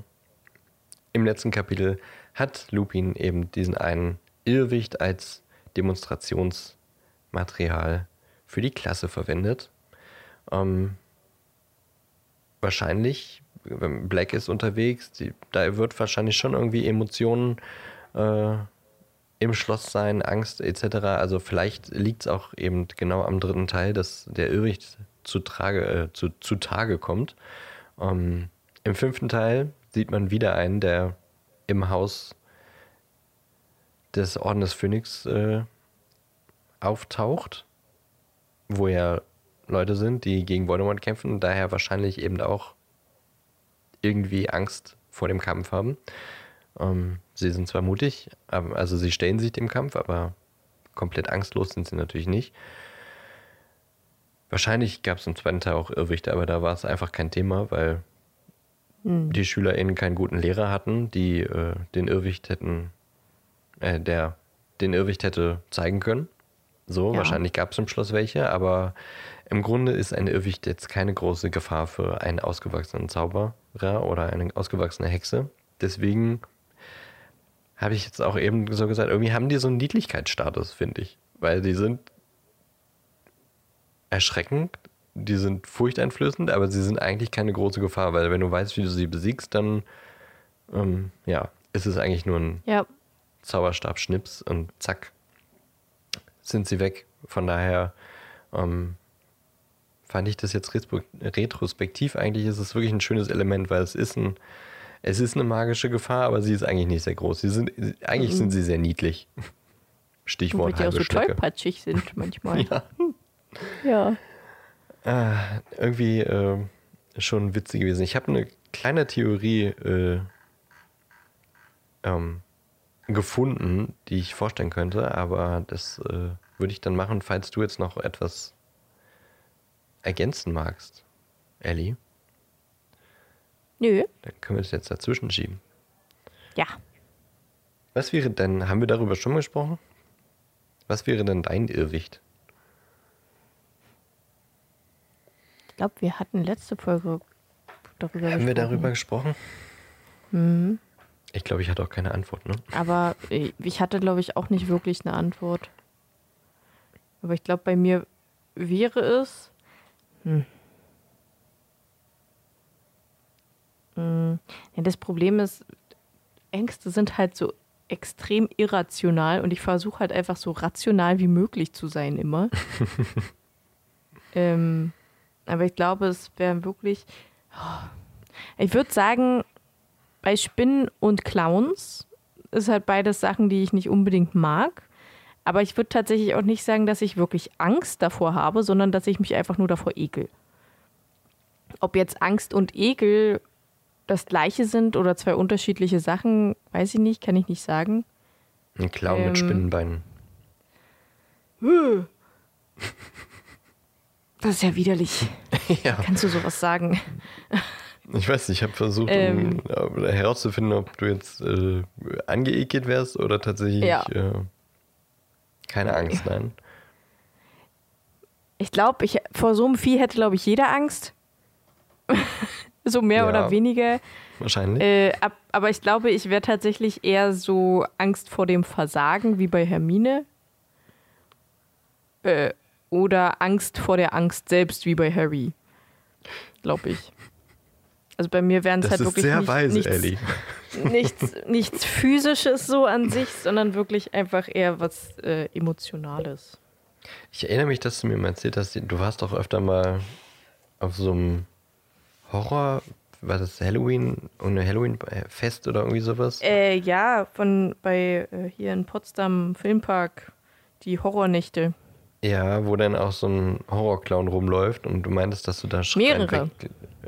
im letzten Kapitel hat Lupin eben diesen einen Irrwicht als Demonstrationsmaterial für die Klasse verwendet. Ähm, wahrscheinlich, wenn Black ist unterwegs, die, da wird wahrscheinlich schon irgendwie Emotionen äh, im Schloss sein, Angst etc. Also vielleicht liegt es auch eben genau am dritten Teil, dass der Irrwicht zu, äh, zu, zu Tage kommt. Ähm, Im fünften Teil sieht man wieder einen, der im Haus des Orden des Phönix äh, auftaucht, wo ja Leute sind, die gegen Voldemort kämpfen und daher wahrscheinlich eben auch irgendwie Angst vor dem Kampf haben. Ähm, sie sind zwar mutig, aber, also sie stellen sich dem Kampf, aber komplett angstlos sind sie natürlich nicht. Wahrscheinlich gab es im zweiten Teil auch Irrwichte, aber da war es einfach kein Thema, weil die SchülerInnen keinen guten Lehrer hatten, die äh, den Irrwicht hätten, äh, der den Irrwicht hätte zeigen können. So, Ja. wahrscheinlich gab es im Schloss welche, aber im Grunde ist ein Irrwicht jetzt keine große Gefahr für einen ausgewachsenen Zauberer oder eine ausgewachsene Hexe. Deswegen habe ich jetzt auch eben so gesagt, irgendwie haben die so einen Niedlichkeitsstatus, finde ich. Weil die sind erschreckend, die sind furchteinflößend, aber sie sind eigentlich keine große Gefahr, weil wenn du weißt, wie du sie besiegst, dann ähm, ja, ist es eigentlich nur ein Ja, Zauberstabschnips und zack, sind sie weg. Von daher ähm, fand ich das jetzt retro- retrospektiv eigentlich ist es wirklich ein schönes Element, weil es ist ein es ist eine magische Gefahr, aber sie ist eigentlich nicht sehr groß. Sie sind eigentlich sind sie sehr niedlich. weil Stichwort die auch so Schnecke. tollpatschig sind manchmal. Ja. ja. Ah, irgendwie äh, schon witzig gewesen. Ich habe eine kleine Theorie äh, ähm, gefunden, die ich vorstellen könnte, aber das äh, würde ich dann machen, falls du jetzt noch etwas ergänzen magst, Ellie. Nö. Dann können wir das jetzt dazwischen schieben. Ja. Was wäre denn, haben wir darüber schon mal gesprochen? Was wäre denn dein Irrwicht? Ich glaube, wir hatten letzte Folge darüber Haben wir gesprochen. darüber gesprochen? Mhm. Ich glaube, ich hatte auch keine Antwort, ne? Aber äh, ich hatte, glaube ich, auch nicht wirklich eine Antwort. Aber ich glaube, bei mir wäre es. Hm. Hm. Ja, das Problem ist, Ängste sind halt so extrem irrational und ich versuche halt einfach so rational wie möglich zu sein immer. ähm, aber ich glaube, es wäre wirklich. oh, Ich würde sagen, bei Spinnen und Clowns ist halt beides Sachen, die ich nicht unbedingt mag. Aber ich würde tatsächlich auch nicht sagen, dass ich wirklich Angst davor habe, sondern dass ich mich einfach nur davor ekel. Ob jetzt Angst und Ekel das gleiche sind oder zwei unterschiedliche Sachen, weiß ich nicht, kann ich nicht sagen. Ein Clown Ähm. mit Spinnenbeinen. Das ist ja widerlich. ja. Kannst du sowas sagen? Ich weiß nicht, ich habe versucht Ähm. um, äh, herauszufinden, ob du jetzt äh, angeekelt wärst oder tatsächlich Ja. äh, keine Angst, nein. Ich glaube, ich, vor so einem Vieh hätte, glaube ich, jeder Angst. so mehr Ja. oder weniger. Wahrscheinlich. Äh, ab, aber ich glaube, ich wäre tatsächlich eher so Angst vor dem Versagen wie bei Hermine. Äh, oder Angst vor der Angst selbst wie bei Harry. Glaube ich. Also bei mir wären es halt wirklich sehr nicht, weise, nichts, Ellie. nichts, nichts physisches so an sich, sondern wirklich einfach eher was äh, Emotionales. Ich erinnere mich, dass du mir mal erzählt hast, du warst doch öfter mal auf so einem Horror, war das Halloween, ohne Halloween-Fest oder irgendwie sowas? Äh, ja, von bei äh, hier in Potsdam Filmpark, die Horrornächte. Ja, wo dann auch so ein Horrorclown rumläuft und du meintest, dass du da schreiend, Mehrere.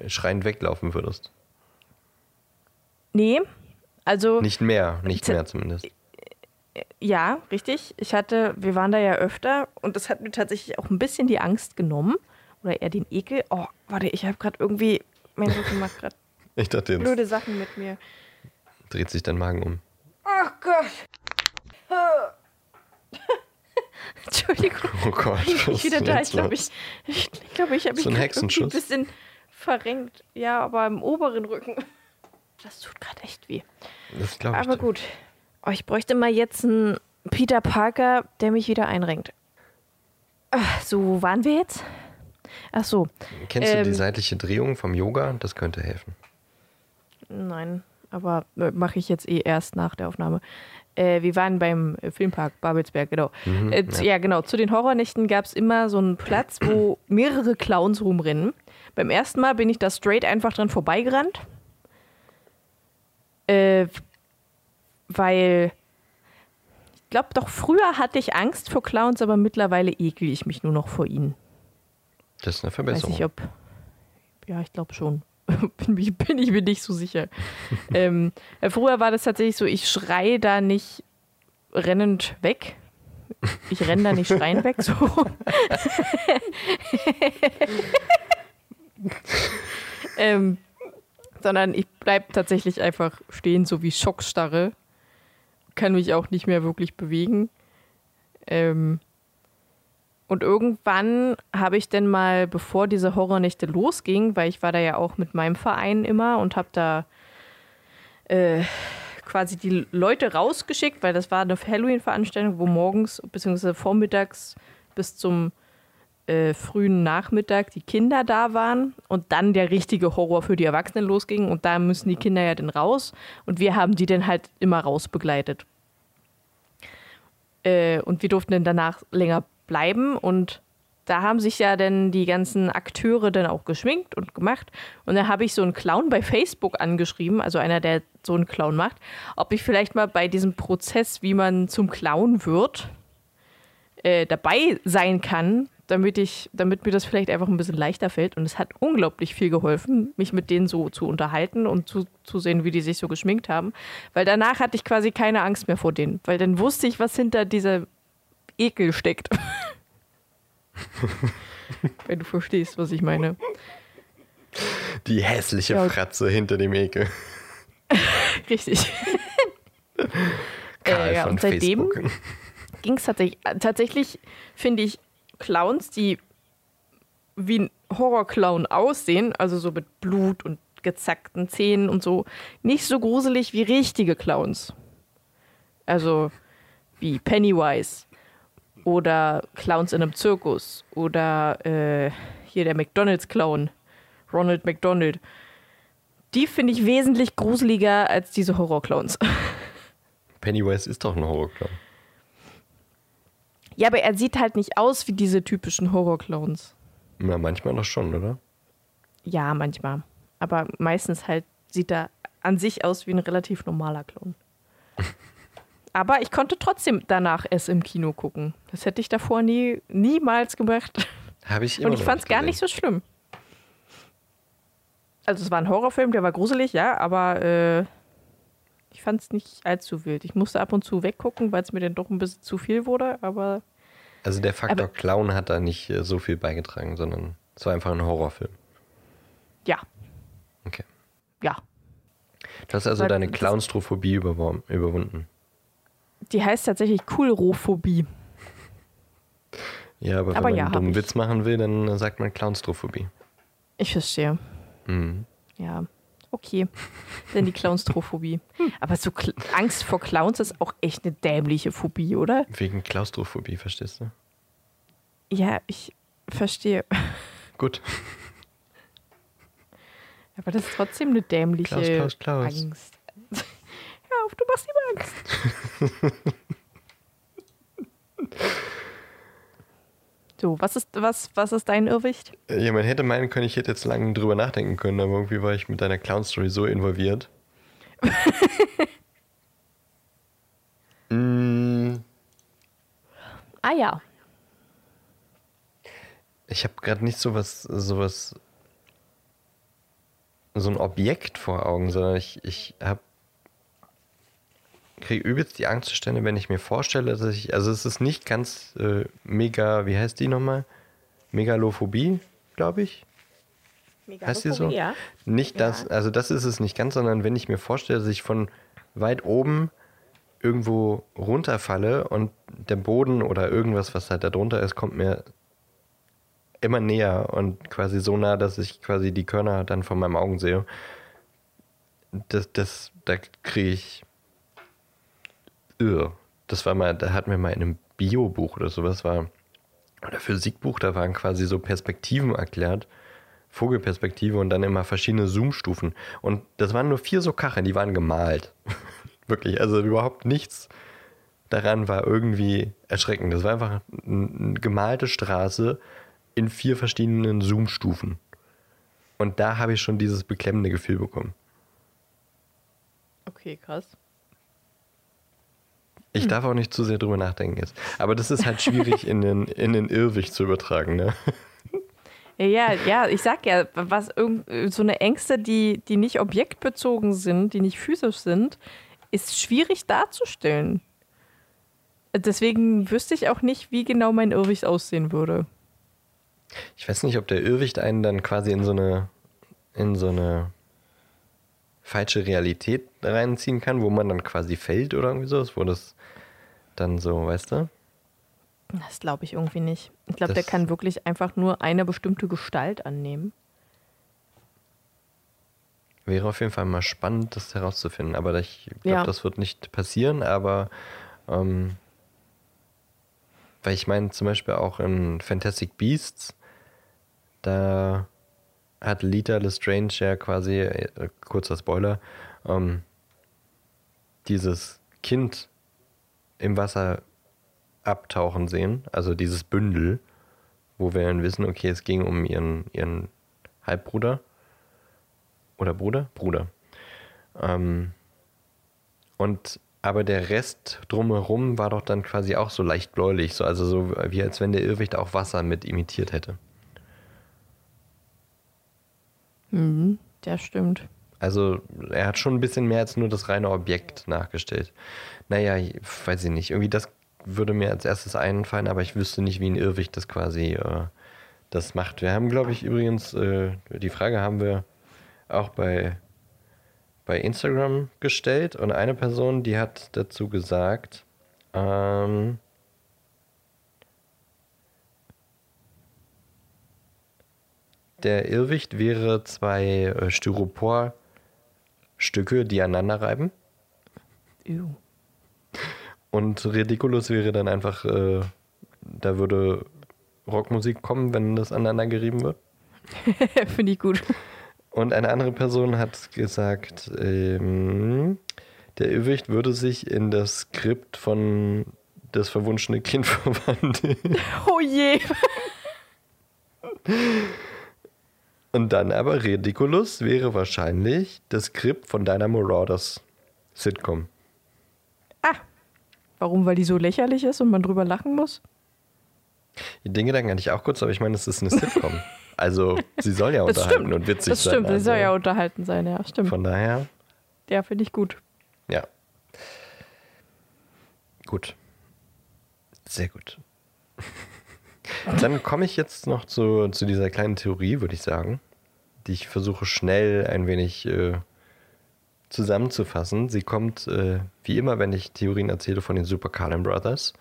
Schreiend weglaufen würdest. Nee, also Nicht mehr, nicht mehr zumindest. ja, richtig. Ich hatte, wir waren da ja öfter und das hat mir tatsächlich auch ein bisschen die Angst genommen. Oder eher den Ekel. Oh, warte, ich habe gerade irgendwie, mein Rücken macht gerade Ich dachte, jetzt blöde Sachen mit mir. dreht sich dein Magen um. Oh Gott. Entschuldigung. Oh Gott. Ich bin wieder da. Ich glaube, ich, ich, glaube, ich habe mich So ein ein bisschen verrenkt. Ja, aber im oberen Rücken. Das tut gerade echt weh. Das glaube ich. Aber gut. Oh, ich bräuchte mal jetzt einen Peter Parker, der mich wieder einrenkt. Ach, so, wo waren wir jetzt? Ach so, Kennst du die ähm, seitliche Drehung vom Yoga? Das könnte helfen. nein, aber äh, mache ich jetzt eh erst nach der Aufnahme. Äh, wir waren beim äh, Filmpark Babelsberg, genau. Mhm, äh, ja. ja. genau. Zu den Horrornächten gab es immer so einen Platz, wo mehrere Clowns rumrennen. Beim ersten Mal bin ich da straight einfach dran vorbeigerannt. Äh, weil ich glaube, doch früher hatte ich Angst vor Clowns, aber mittlerweile ekel ich mich nur noch vor ihnen. Das ist eine Weiß Verbesserung. nicht, ob. Ja, ich glaube schon. bin, mich- bin ich mir nicht so sicher. ähm, äh, früher war das tatsächlich so, ich schreie da nicht rennend weg. Ich renne da nicht schreiend weg, so. ähm, sondern ich bleibe tatsächlich einfach stehen, so wie Schockstarre. Kann mich auch nicht mehr wirklich bewegen. Ähm, und irgendwann habe ich dann mal, bevor diese Horrornächte losging, weil ich war da ja auch mit meinem Verein immer und habe da äh, quasi die Leute rausgeschickt, weil das war eine Halloween-Veranstaltung, wo morgens bzw. vormittags bis zum äh, frühen Nachmittag die Kinder da waren und dann der richtige Horror für die Erwachsenen losging und da müssen die Kinder ja dann raus und wir haben die dann halt immer raus begleitet. Äh, und wir durften dann danach länger bleiben und da haben sich ja dann die ganzen Akteure dann auch geschminkt und gemacht. Und da habe ich so einen Clown bei Facebook angeschrieben, also einer, der so einen Clown macht, ob ich vielleicht mal bei diesem Prozess, wie man zum Clown wird, äh, dabei sein kann, damit ich, damit mir das vielleicht einfach ein bisschen leichter fällt. Und es hat unglaublich viel geholfen, mich mit denen so zu unterhalten und zu, zu sehen, wie die sich so geschminkt haben. Weil danach hatte ich quasi keine Angst mehr vor denen. Weil dann wusste ich, was hinter dieser Ekel steckt. Wenn du verstehst, was ich meine. Die hässliche Ja. Fratze hinter dem Ekel. Richtig. Karl ja, von und seitdem- ging es tatsächlich. Tatsächlich finde ich Clowns, die wie ein Horrorclown aussehen, also so mit Blut und gezackten Zähnen und so, nicht so gruselig wie richtige Clowns. Also wie Pennywise oder Clowns in einem Zirkus oder äh, hier der McDonalds-Clown, Ronald McDonald. Die finde ich wesentlich gruseliger als diese Horrorclowns. Pennywise ist doch ein Horrorclown. Ja, aber er sieht halt nicht aus wie diese typischen Horrorclowns. Na, manchmal noch schon, oder? Ja, manchmal. Aber meistens halt sieht er an sich aus wie ein relativ normaler Clown. Aber ich konnte trotzdem danach es im Kino gucken. Das hätte ich davor nie, niemals gemacht. Habe ich immer Und ich fand es gar nicht so schlimm. Also es war ein Horrorfilm, der war gruselig, ja, aber äh, ich fand es nicht allzu wild. Ich musste ab und zu weggucken, weil es mir dann doch ein bisschen zu viel wurde, aber Also der Faktor Aber- Clown hat da nicht äh, so viel beigetragen, sondern es war einfach ein Horrorfilm. ja, Okay. ja. Du hast also Weil deine überwom- überwunden. Die heißt tatsächlich Kulrophobie. Ja, aber wenn Aber man ja, einen dummen. Witz machen will, dann sagt man Clownstrophobie. Ich verstehe. Mhm. Ja, okay. Denn die Clownstrophobie. Aber so Kl Angst vor Clowns ist auch echt eine dämliche Phobie, oder? Wegen Klaustrophobie, verstehst du? Ja, ich verstehe. Gut. Aber das ist trotzdem eine dämliche Klaus, Klaus, Klaus. Angst. Auf, du machst ihm Angst. so, was ist, was, was ist dein Irrwicht? Ja, man hätte meinen können, ich hätte jetzt lange drüber nachdenken können, aber irgendwie war ich mit deiner Clown-Story so involviert. mm, Ah ja. ich habe gerade nicht sowas, sowas, so ein Objekt vor Augen, sondern ich, ich habe kriege übelst die Angstzustände, wenn ich mir vorstelle, dass ich, also es ist nicht ganz äh, mega, wie heißt die nochmal? Megalophobie, glaube ich. Heißt die so? Ja. Nicht Ja. das, also das ist es nicht ganz, sondern wenn ich mir vorstelle, dass ich von weit oben irgendwo runterfalle und der Boden oder irgendwas, was halt da drunter ist, kommt mir immer näher und quasi so nah, dass ich quasi die Körner dann von meinen Augen sehe. Das, das, da kriege ich. Irr. Das war mal, da hatten wir mal in einem Biobuch oder sowas war, oder Physikbuch, da waren quasi so Perspektiven erklärt. Vogelperspektive und dann immer verschiedene Zoom-Stufen. Und das waren nur vier so Kacheln, die waren gemalt. Wirklich, also überhaupt nichts daran war irgendwie erschreckend. Das war einfach eine gemalte Straße in vier verschiedenen Zoom-Stufen. Und da habe ich schon dieses beklemmende Gefühl bekommen. Okay, krass. Ich darf auch nicht zu sehr drüber nachdenken jetzt. Aber das ist halt schwierig in den, in den Irrwig zu übertragen, ne? Ja, ja, ich sag ja, was so eine Ängste, die, die nicht objektbezogen sind, die nicht physisch sind, ist schwierig darzustellen. Deswegen wüsste ich auch nicht, wie genau mein Irrwicht aussehen würde. Ich weiß nicht, ob der Irrwicht einen dann quasi in so eine, in so eine falsche Realität reinziehen kann, wo man dann quasi fällt oder irgendwie so, wo das dann so, weißt du? Das glaube ich irgendwie nicht. Ich glaube, der kann wirklich einfach nur eine bestimmte Gestalt annehmen. Wäre auf jeden Fall mal spannend, das herauszufinden. Aber ich glaube, Ja. das wird nicht passieren, aber ähm, weil ich meine, zum Beispiel auch in Fantastic Beasts, da hat Lita Lestrange ja quasi, äh, kurzer Spoiler, ähm, dieses Kind im Wasser abtauchen sehen, also dieses Bündel, wo wir dann wissen, okay, es ging um ihren, ihren Halbbruder oder Bruder? Bruder. Ähm, und aber der Rest drumherum war doch dann quasi auch so leicht bläulich, so, also so wie als wenn der Irrwicht auch Wasser mit imitiert hätte. Mhm, der stimmt. Also er hat schon ein bisschen mehr als nur das reine Objekt nachgestellt. Naja, weiß ich nicht. Irgendwie das würde mir als erstes einfallen, aber ich wüsste nicht, wie ein Irrwicht das quasi äh, das macht. Wir haben, glaube ich, übrigens, äh, die Frage haben wir auch bei, bei Instagram gestellt und eine Person, die hat dazu gesagt, ähm, der Irrwicht wäre zwei äh, Styroporstücke, die aneinander reiben. Ew. Und Ridiculous wäre dann einfach, äh, da würde Rockmusik kommen, wenn das aneinander gerieben wird. Finde ich gut. Und eine andere Person hat gesagt, ähm, der Irrwicht würde sich in das Skript von das verwunschene Kind verwandeln. Oh je. Und dann aber Ridiculous wäre wahrscheinlich das Skript von deiner Marauders Sitcom. Ah, warum? Weil die so lächerlich ist und man drüber lachen muss? Den Gedanken hatte ich auch kurz, aber ich meine, es ist eine Sitcom. Also, sie soll ja Das unterhalten stimmt. und witzig Das sein. stimmt, sie also, soll ja unterhalten sein, ja, stimmt. Von daher, Ja, finde ich gut. ja. Gut. Sehr gut. Dann komme ich jetzt noch zu, zu dieser kleinen Theorie, würde ich sagen, die ich versuche schnell ein wenig äh, zusammenzufassen. Sie kommt, äh, wie immer, wenn ich Theorien erzähle, von den Super Carlin Brothers.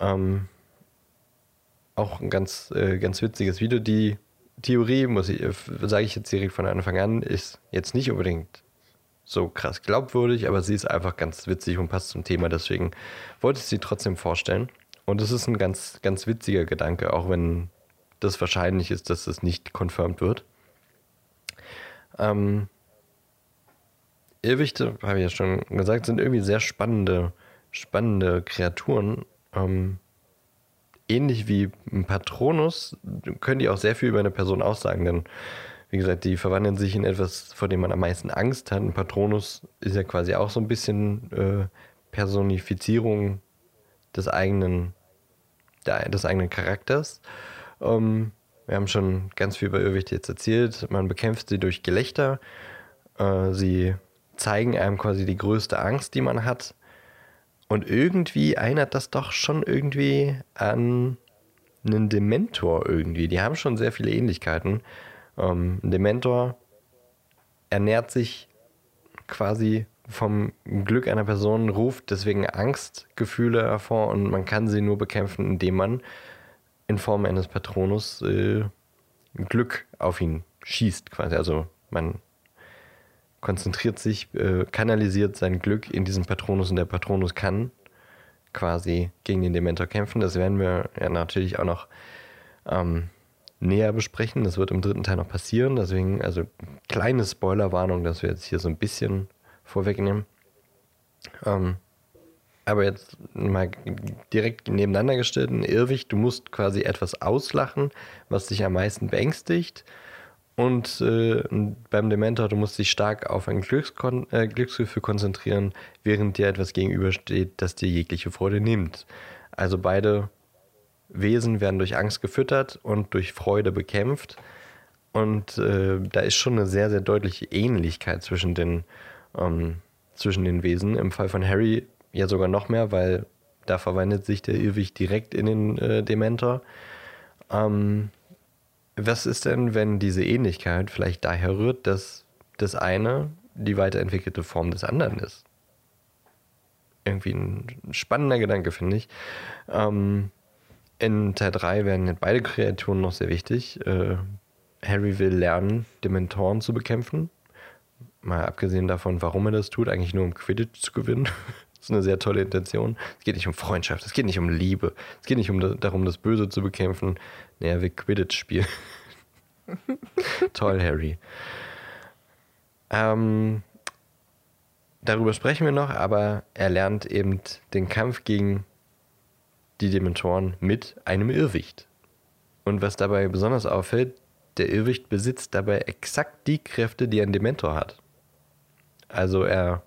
Ähm, auch ein ganz, äh, ganz witziges Video. Die Theorie, muss ich, äh, sage ich jetzt direkt von Anfang an, ist jetzt nicht unbedingt so krass glaubwürdig, aber sie ist einfach ganz witzig und passt zum Thema. Deswegen wollte ich sie trotzdem vorstellen. Und es ist ein ganz, ganz witziger Gedanke, auch wenn das wahrscheinlich ist, dass es nicht confirmed wird. Ähm, Irrwichte, habe ich ja schon gesagt, sind irgendwie sehr spannende, spannende Kreaturen. Ähm, ähnlich wie ein Patronus können die auch sehr viel über eine Person aussagen, denn wie gesagt, die verwandeln sich in etwas, vor dem man am meisten Angst hat. Ein Patronus ist ja quasi auch so ein bisschen äh, Personifizierung des eigenen, der, des eigenen Charakters. Ähm, wir haben schon ganz viel über Irrwichte jetzt erzählt. Man bekämpft sie durch Gelächter. Äh, sie zeigen einem quasi die größte Angst, die man hat. Und irgendwie erinnert das doch schon irgendwie an einen Dementor irgendwie. Die haben schon sehr viele Ähnlichkeiten. Ähm, ein Dementor ernährt sich quasi vom Glück einer Person, ruft deswegen Angstgefühle hervor und man kann sie nur bekämpfen, indem man in Form eines Patronus äh, Glück auf ihn schießt quasi. Also man konzentriert sich, äh, kanalisiert sein Glück in diesen Patronus und der Patronus kann quasi gegen den Dementor kämpfen. Das werden wir ja natürlich auch noch ähm, näher besprechen. Das wird im dritten Teil noch passieren. Deswegen, also kleine Spoilerwarnung, dass wir jetzt hier so ein bisschen vorwegnehmen. Ähm, aber jetzt mal direkt nebeneinander gestellt, ein Irrwicht, du musst quasi etwas auslachen, was dich am meisten beängstigt. Und äh, beim Dementor, du musst dich stark auf ein Glückskon äh, Glücksgefühl konzentrieren, während dir etwas gegenübersteht, das dir jegliche Freude nimmt. Also beide Wesen werden durch Angst gefüttert und durch Freude bekämpft. Und äh, da ist schon eine sehr, sehr deutliche Ähnlichkeit zwischen den, ähm, zwischen den Wesen. Im Fall von Harry ja sogar noch mehr, weil da verwandelt sich der Irrwicht direkt in den äh, Dementor. Ähm, was ist denn, wenn diese Ähnlichkeit vielleicht daher rührt, dass das eine die weiterentwickelte Form des anderen ist? Irgendwie ein spannender Gedanke, finde ich. Ähm, in Teil 3 werden beide Kreaturen noch sehr wichtig. Äh, Harry will lernen, Dementoren zu bekämpfen. Mal abgesehen davon, warum er das tut, eigentlich nur um Quidditch zu gewinnen. das ist eine sehr tolle Intention. Es geht nicht um Freundschaft, es geht nicht um Liebe, es geht nicht um darum, das Böse zu bekämpfen. Nee, er will Quidditch spielen. Toll, Harry. Ähm, darüber sprechen wir noch, aber er lernt eben den Kampf gegen die Dementoren mit einem Irrwicht. Und was dabei besonders auffällt, der Irrwicht besitzt dabei exakt die Kräfte, die ein Dementor hat. Also er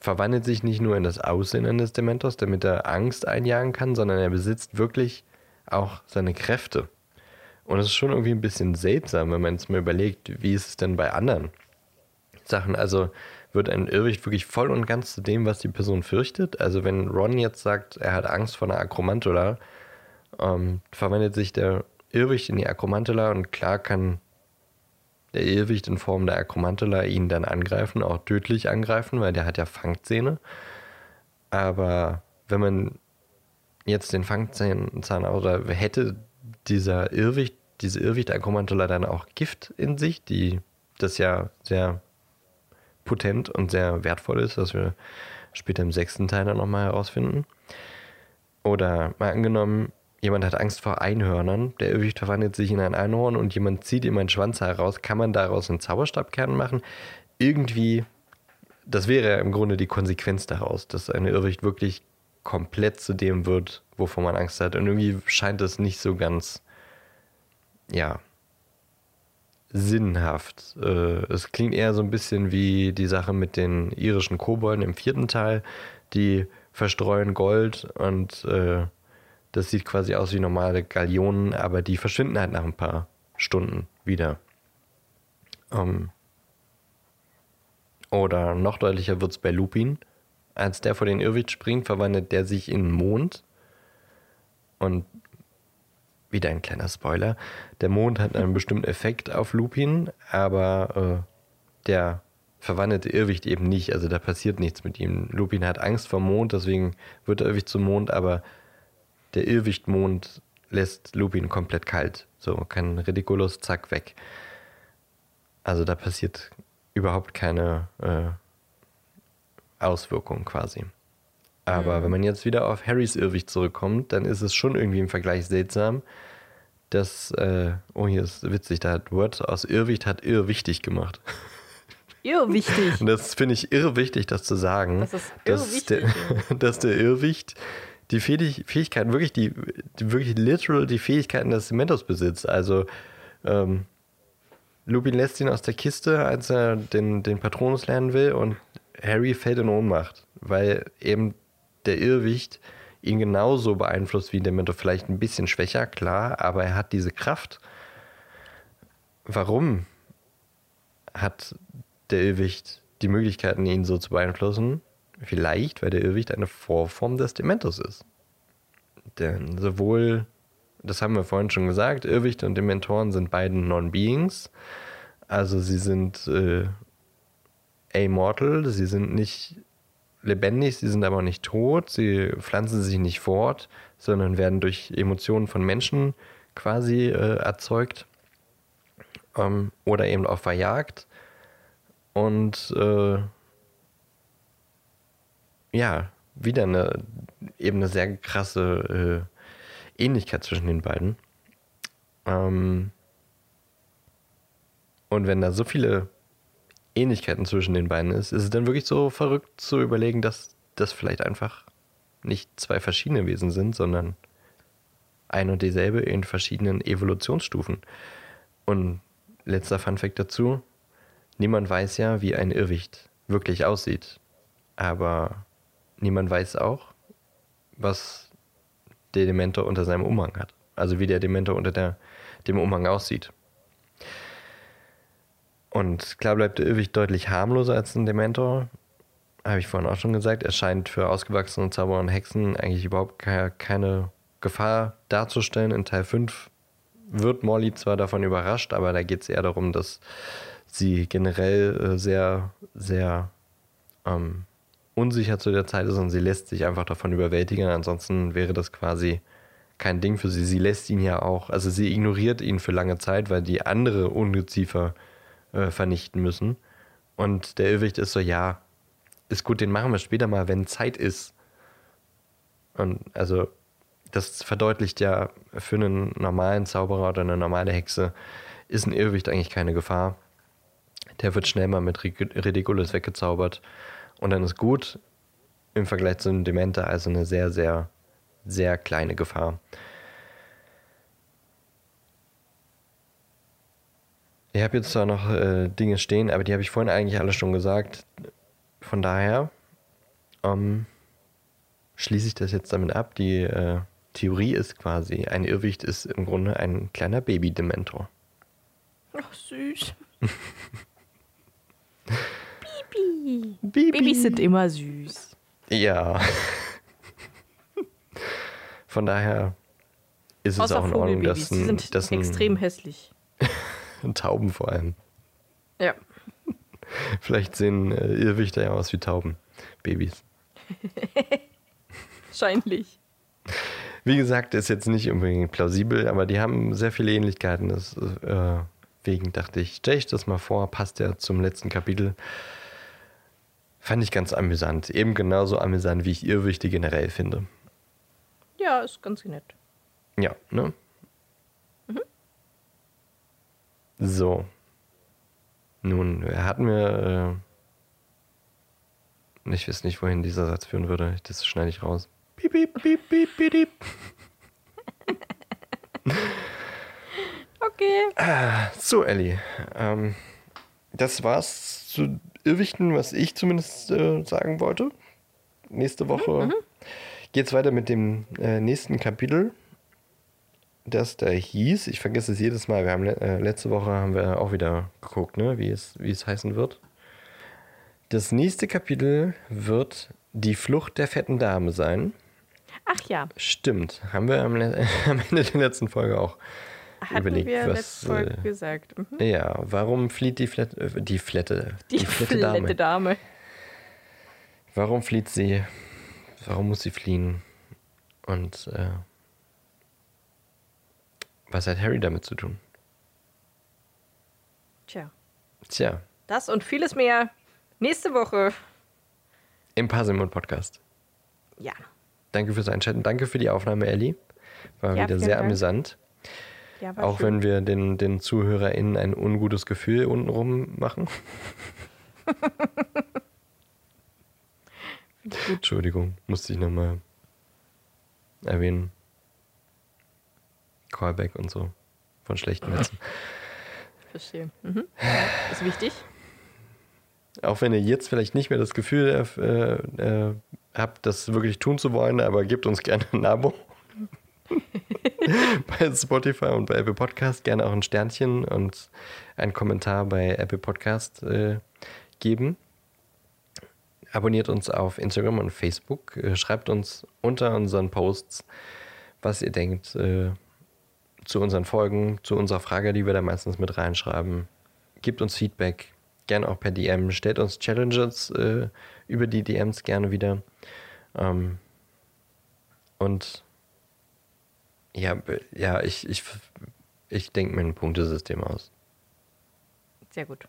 verwandelt sich nicht nur in das Aussehen eines Dementors, damit er Angst einjagen kann, sondern er besitzt wirklich auch seine Kräfte. Und es ist schon irgendwie ein bisschen seltsam, wenn man jetzt mal überlegt, wie ist es denn bei anderen Sachen. Also wird ein Irrwicht wirklich voll und ganz zu dem, was die Person fürchtet. Also wenn Ron jetzt sagt, er hat Angst vor einer Akromantula, ähm, verwandelt sich der Irrwicht in die Akromantula und klar kann der Irrwicht in Form der Akromantula ihn dann angreifen, auch tödlich angreifen, weil der hat ja Fangzähne. Aber wenn man jetzt den Fangzahn oder hätte dieser Irrwicht, diese Irrwicht-Akromantula dann auch Gift in sich, die das ja sehr potent und sehr wertvoll ist, was wir später im sechsten Teil dann nochmal herausfinden. Oder mal angenommen, jemand hat Angst vor Einhörnern, der Irrwicht verwandelt sich in ein Einhorn und jemand zieht ihm einen Schwanz heraus, kann man daraus einen Zauberstabkern machen? Irgendwie, das wäre im Grunde die Konsequenz daraus, dass ein Irrwicht wirklich komplett zu dem wird, wovor man Angst hat. Und irgendwie scheint es nicht so ganz, ja, sinnhaft. Äh, es klingt eher so ein bisschen wie die Sache mit den irischen Kobolden im vierten Teil, die verstreuen Gold und äh, das sieht quasi aus wie normale Galionen, aber die verschwinden halt nach ein paar Stunden wieder. Ähm, oder noch deutlicher wird es bei Lupin. Als der vor den Irrwicht springt, verwandelt der sich in Mond. Und wieder ein kleiner Spoiler. Der Mond hat einen bestimmten Effekt auf Lupin, aber äh, der verwandelte Irrwicht eben nicht. Also da passiert nichts mit ihm. Lupin hat Angst vor Mond, deswegen wird der Irrwicht zum Mond, aber der Irrwichtmond lässt Lupin komplett kalt. So, kein Ridiculous, zack, weg. Also da passiert überhaupt keine äh, Auswirkung quasi. Aber mhm. wenn man jetzt wieder auf Harrys Irrwicht zurückkommt, dann ist es schon irgendwie im Vergleich seltsam, dass, äh, oh, hier ist witzig, da hat Word aus Irrwicht hat irrwichtig gemacht. Irrwichtig. Und das finde ich irrwichtig, das zu sagen. Das ist dass, der, dass der Irrwicht die Fähigkeiten, wirklich die, wirklich literal die Fähigkeiten des Cementos besitzt. Also ähm, Lupin lässt ihn aus der Kiste, als er den, den Patronus lernen will und Harry fällt in Ohnmacht, weil eben der Irrwicht ihn genauso beeinflusst wie der Mentor, vielleicht ein bisschen schwächer, klar, aber er hat diese Kraft. Warum hat der Irrwicht die Möglichkeiten, ihn so zu beeinflussen? Vielleicht, weil der Irrwicht eine Vorform des Dementors ist. Denn sowohl, das haben wir vorhin schon gesagt, Irrwicht und Dementoren sind beiden Non-Beings. Also sie sind äh, amortal, sie sind nicht lebendig, sie sind aber nicht tot, sie pflanzen sich nicht fort, sondern werden durch Emotionen von Menschen quasi äh, erzeugt ähm, oder eben auch verjagt. Und äh, ja, wieder eine eben eine sehr krasse äh, Ähnlichkeit zwischen den beiden. Ähm, und wenn da so viele Ähnlichkeiten zwischen den beiden ist, ist es dann wirklich so verrückt zu überlegen, dass das vielleicht einfach nicht zwei verschiedene Wesen sind, sondern ein und dieselbe in verschiedenen Evolutionsstufen. Und letzter Funfact dazu: Niemand weiß ja, wie ein Irrwicht wirklich aussieht. Aber niemand weiß auch, was der Dementor unter seinem Umhang hat. Also wie der Dementor unter der, dem Umhang aussieht. Und klar bleibt der Irrwicht deutlich harmloser als ein Dementor. Habe ich vorhin auch schon gesagt. Er scheint für ausgewachsene Zauberer und Hexen eigentlich überhaupt keine Gefahr darzustellen. In Teil 5 wird Molly zwar davon überrascht, aber da geht es eher darum, dass sie generell äh, sehr, sehr ähm, unsicher zu der Zeit ist und sie lässt sich einfach davon überwältigen. Ansonsten wäre das quasi kein Ding für sie. Sie lässt ihn ja auch, also sie ignoriert ihn für lange Zeit, weil die andere Ungeziefer äh, vernichten müssen. Und der Irrwicht ist so, ja, ist gut, den machen wir später mal, wenn Zeit ist. Und also, das verdeutlicht ja für einen normalen Zauberer oder eine normale Hexe, ist ein Irrwicht eigentlich keine Gefahr. Der wird schnell mal mit Ridiculous weggezaubert. Und dann ist gut im Vergleich zu einem Dementer also eine sehr, sehr, sehr kleine Gefahr. Ich habe jetzt zwar noch äh, Dinge stehen, aber die habe ich vorhin eigentlich alle schon gesagt. Von daher ähm, schließe ich das jetzt damit ab. Die äh, Theorie ist quasi, ein Irrwicht ist im Grunde ein kleiner Baby-Dementor. Ach, süß. Bibi. Bibi. Babys sind immer süß. Ja. Von daher ist Außer es auch in Ordnung, dass ein, sind dass ein, extrem hässlich. Tauben vor allem. Ja. Vielleicht sehen äh, Irrwichter ja aus wie Tauben. Babys. Wahrscheinlich. Wie gesagt, ist jetzt nicht unbedingt plausibel, aber die haben sehr viele Ähnlichkeiten. Deswegen äh, dachte ich, stelle ich das mal vor, passt ja zum letzten Kapitel. Fand ich ganz amüsant. Eben genauso amüsant, wie ich Irrwichte generell finde. Ja, ist ganz nett. Ja, ne? Mhm. So. Nun, hatten wir. Äh, ich weiß nicht, wohin dieser Satz führen würde. Das schneide ich raus. Piep, piep, piep, piep, piep. Okay. So, Ellie. Ähm, das war's zu Irrwichten, was ich zumindest äh, sagen wollte. Nächste Woche geht's weiter mit dem äh, nächsten Kapitel, das da hieß. Ich vergesse es jedes Mal. Wir haben äh, letzte Woche haben wir auch wieder geguckt, ne, wie es, wie es heißen wird. Das nächste Kapitel wird die Flucht der fetten Dame sein. Ach ja, Stimmt, haben wir am, am Ende der letzten Folge auch hatten überlegt, wir was. letzte Folge äh, gesagt. Mhm. ja, warum flieht die Flette, äh, die Flette, Die, flette Dame. Warum flieht sie? Warum muss sie fliehen? Und äh, was hat Harry damit zu tun? Tja, Tja, das und vieles mehr nächste Woche. im Parsimon Podcast. Ja, Danke fürs Einschalten. Danke für die Aufnahme, Ellie. War Ja, wieder sehr Dank. amüsant. Ja Auch schön. wenn wir den, den ZuhörerInnen ein ungutes Gefühl untenrum machen. Entschuldigung, musste ich nochmal erwähnen. Callback und so von schlechten Netzen. Verstehe. Mhm. Ist wichtig. Auch wenn ihr jetzt vielleicht nicht mehr das Gefühl äh, äh, habt, das wirklich tun zu wollen, aber gebt uns gerne ein Abo. bei Spotify und bei Apple Podcast gerne auch ein Sternchen und einen Kommentar bei Apple Podcast äh, geben. Abonniert uns auf Instagram und Facebook. Äh, schreibt uns unter unseren Posts, was ihr denkt äh, zu unseren Folgen, zu unserer Frage, die wir da meistens mit reinschreiben. Gebt uns Feedback, gerne auch per DM. Stellt uns Challenges äh, über die DMs gerne wieder. Ähm, und ja, ja, ich, ich, ich denke mir ein Punktesystem aus, Sehr gut.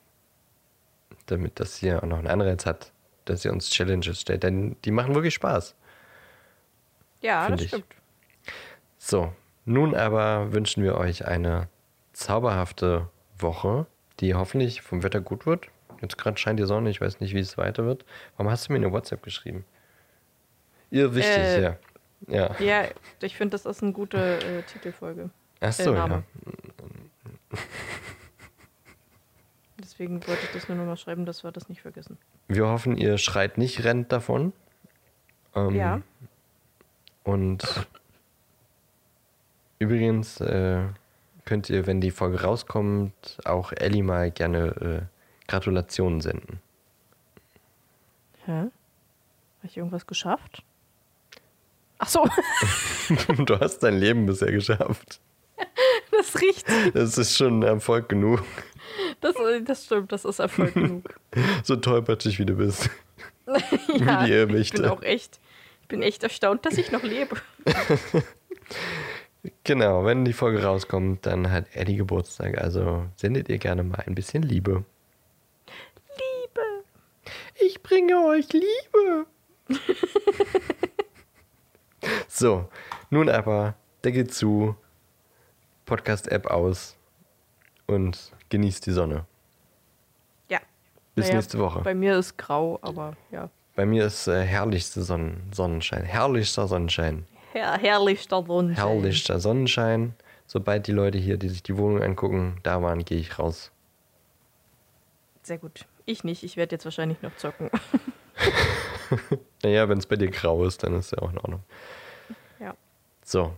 damit das hier auch noch einen Anreiz hat, dass ihr uns Challenges stellt. Denn die machen wirklich Spaß. Ja, das ich. stimmt. So, nun aber wünschen wir euch eine zauberhafte Woche, die hoffentlich vom Wetter gut wird. Jetzt gerade scheint die Sonne, ich weiß nicht, wie es weiter wird. Warum hast du mir eine WhatsApp geschrieben? Ihr wichtig, Äh, ja. Ja. Ja, ich finde, das ist eine gute äh, Titelfolge. Ach so, äh, ja. Deswegen wollte ich das nur noch mal schreiben, dass wir das nicht vergessen. Wir hoffen, ihr schreit nicht, rennt davon. Ähm, Ja. Und übrigens äh, könnt ihr, wenn die Folge rauskommt, auch Ellie mal gerne äh, Gratulationen senden. Hä? Habe ich irgendwas geschafft? Ach so, du hast dein Leben bisher geschafft. das riecht. Das ist schon Erfolg genug. Das, das stimmt, das ist Erfolg genug. So tollpatschig wie du bist. ja, die ich bin auch echt, ich bin echt erstaunt, dass ich noch lebe. Genau, wenn die Folge rauskommt, dann hat Ellie Geburtstag. Also sendet ihr gerne mal ein bisschen Liebe. Liebe. Ich bringe euch Liebe. So, nun aber Deckel zu, Podcast-App aus und genießt die Sonne. Ja. Bis Naja, nächste Woche. Bei mir ist grau, aber ja. Bei mir ist äh, herrlichste Sonnen Sonnenschein. Herrlichster Sonnenschein. Her herrlichster Sonnenschein. Herrlichster Sonnenschein. Sobald die Leute hier, die sich die Wohnung angucken, da waren, gehe ich raus. Sehr gut. Ich nicht, ich werde jetzt wahrscheinlich noch zocken. Naja, wenn es bei dir grau ist, dann ist ja auch in Ordnung. So.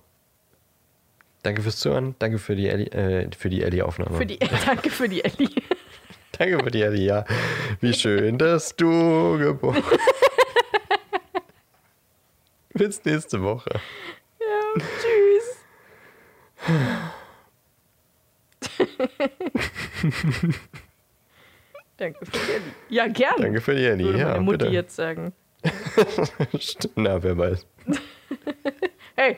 Danke fürs Zuhören. Danke für die Ellie, äh, für die Ellie-Aufnahme. Für die, danke für die Ellie. Danke für die Ellie, ja. Wie schön, dass du geboren Bis nächste Woche. Ja, tschüss. danke für die Ellie. Ja, gern. Danke für die Ellie, Würde ja. meine Mutti bitte. jetzt sagen. Na, wer weiß. Hey,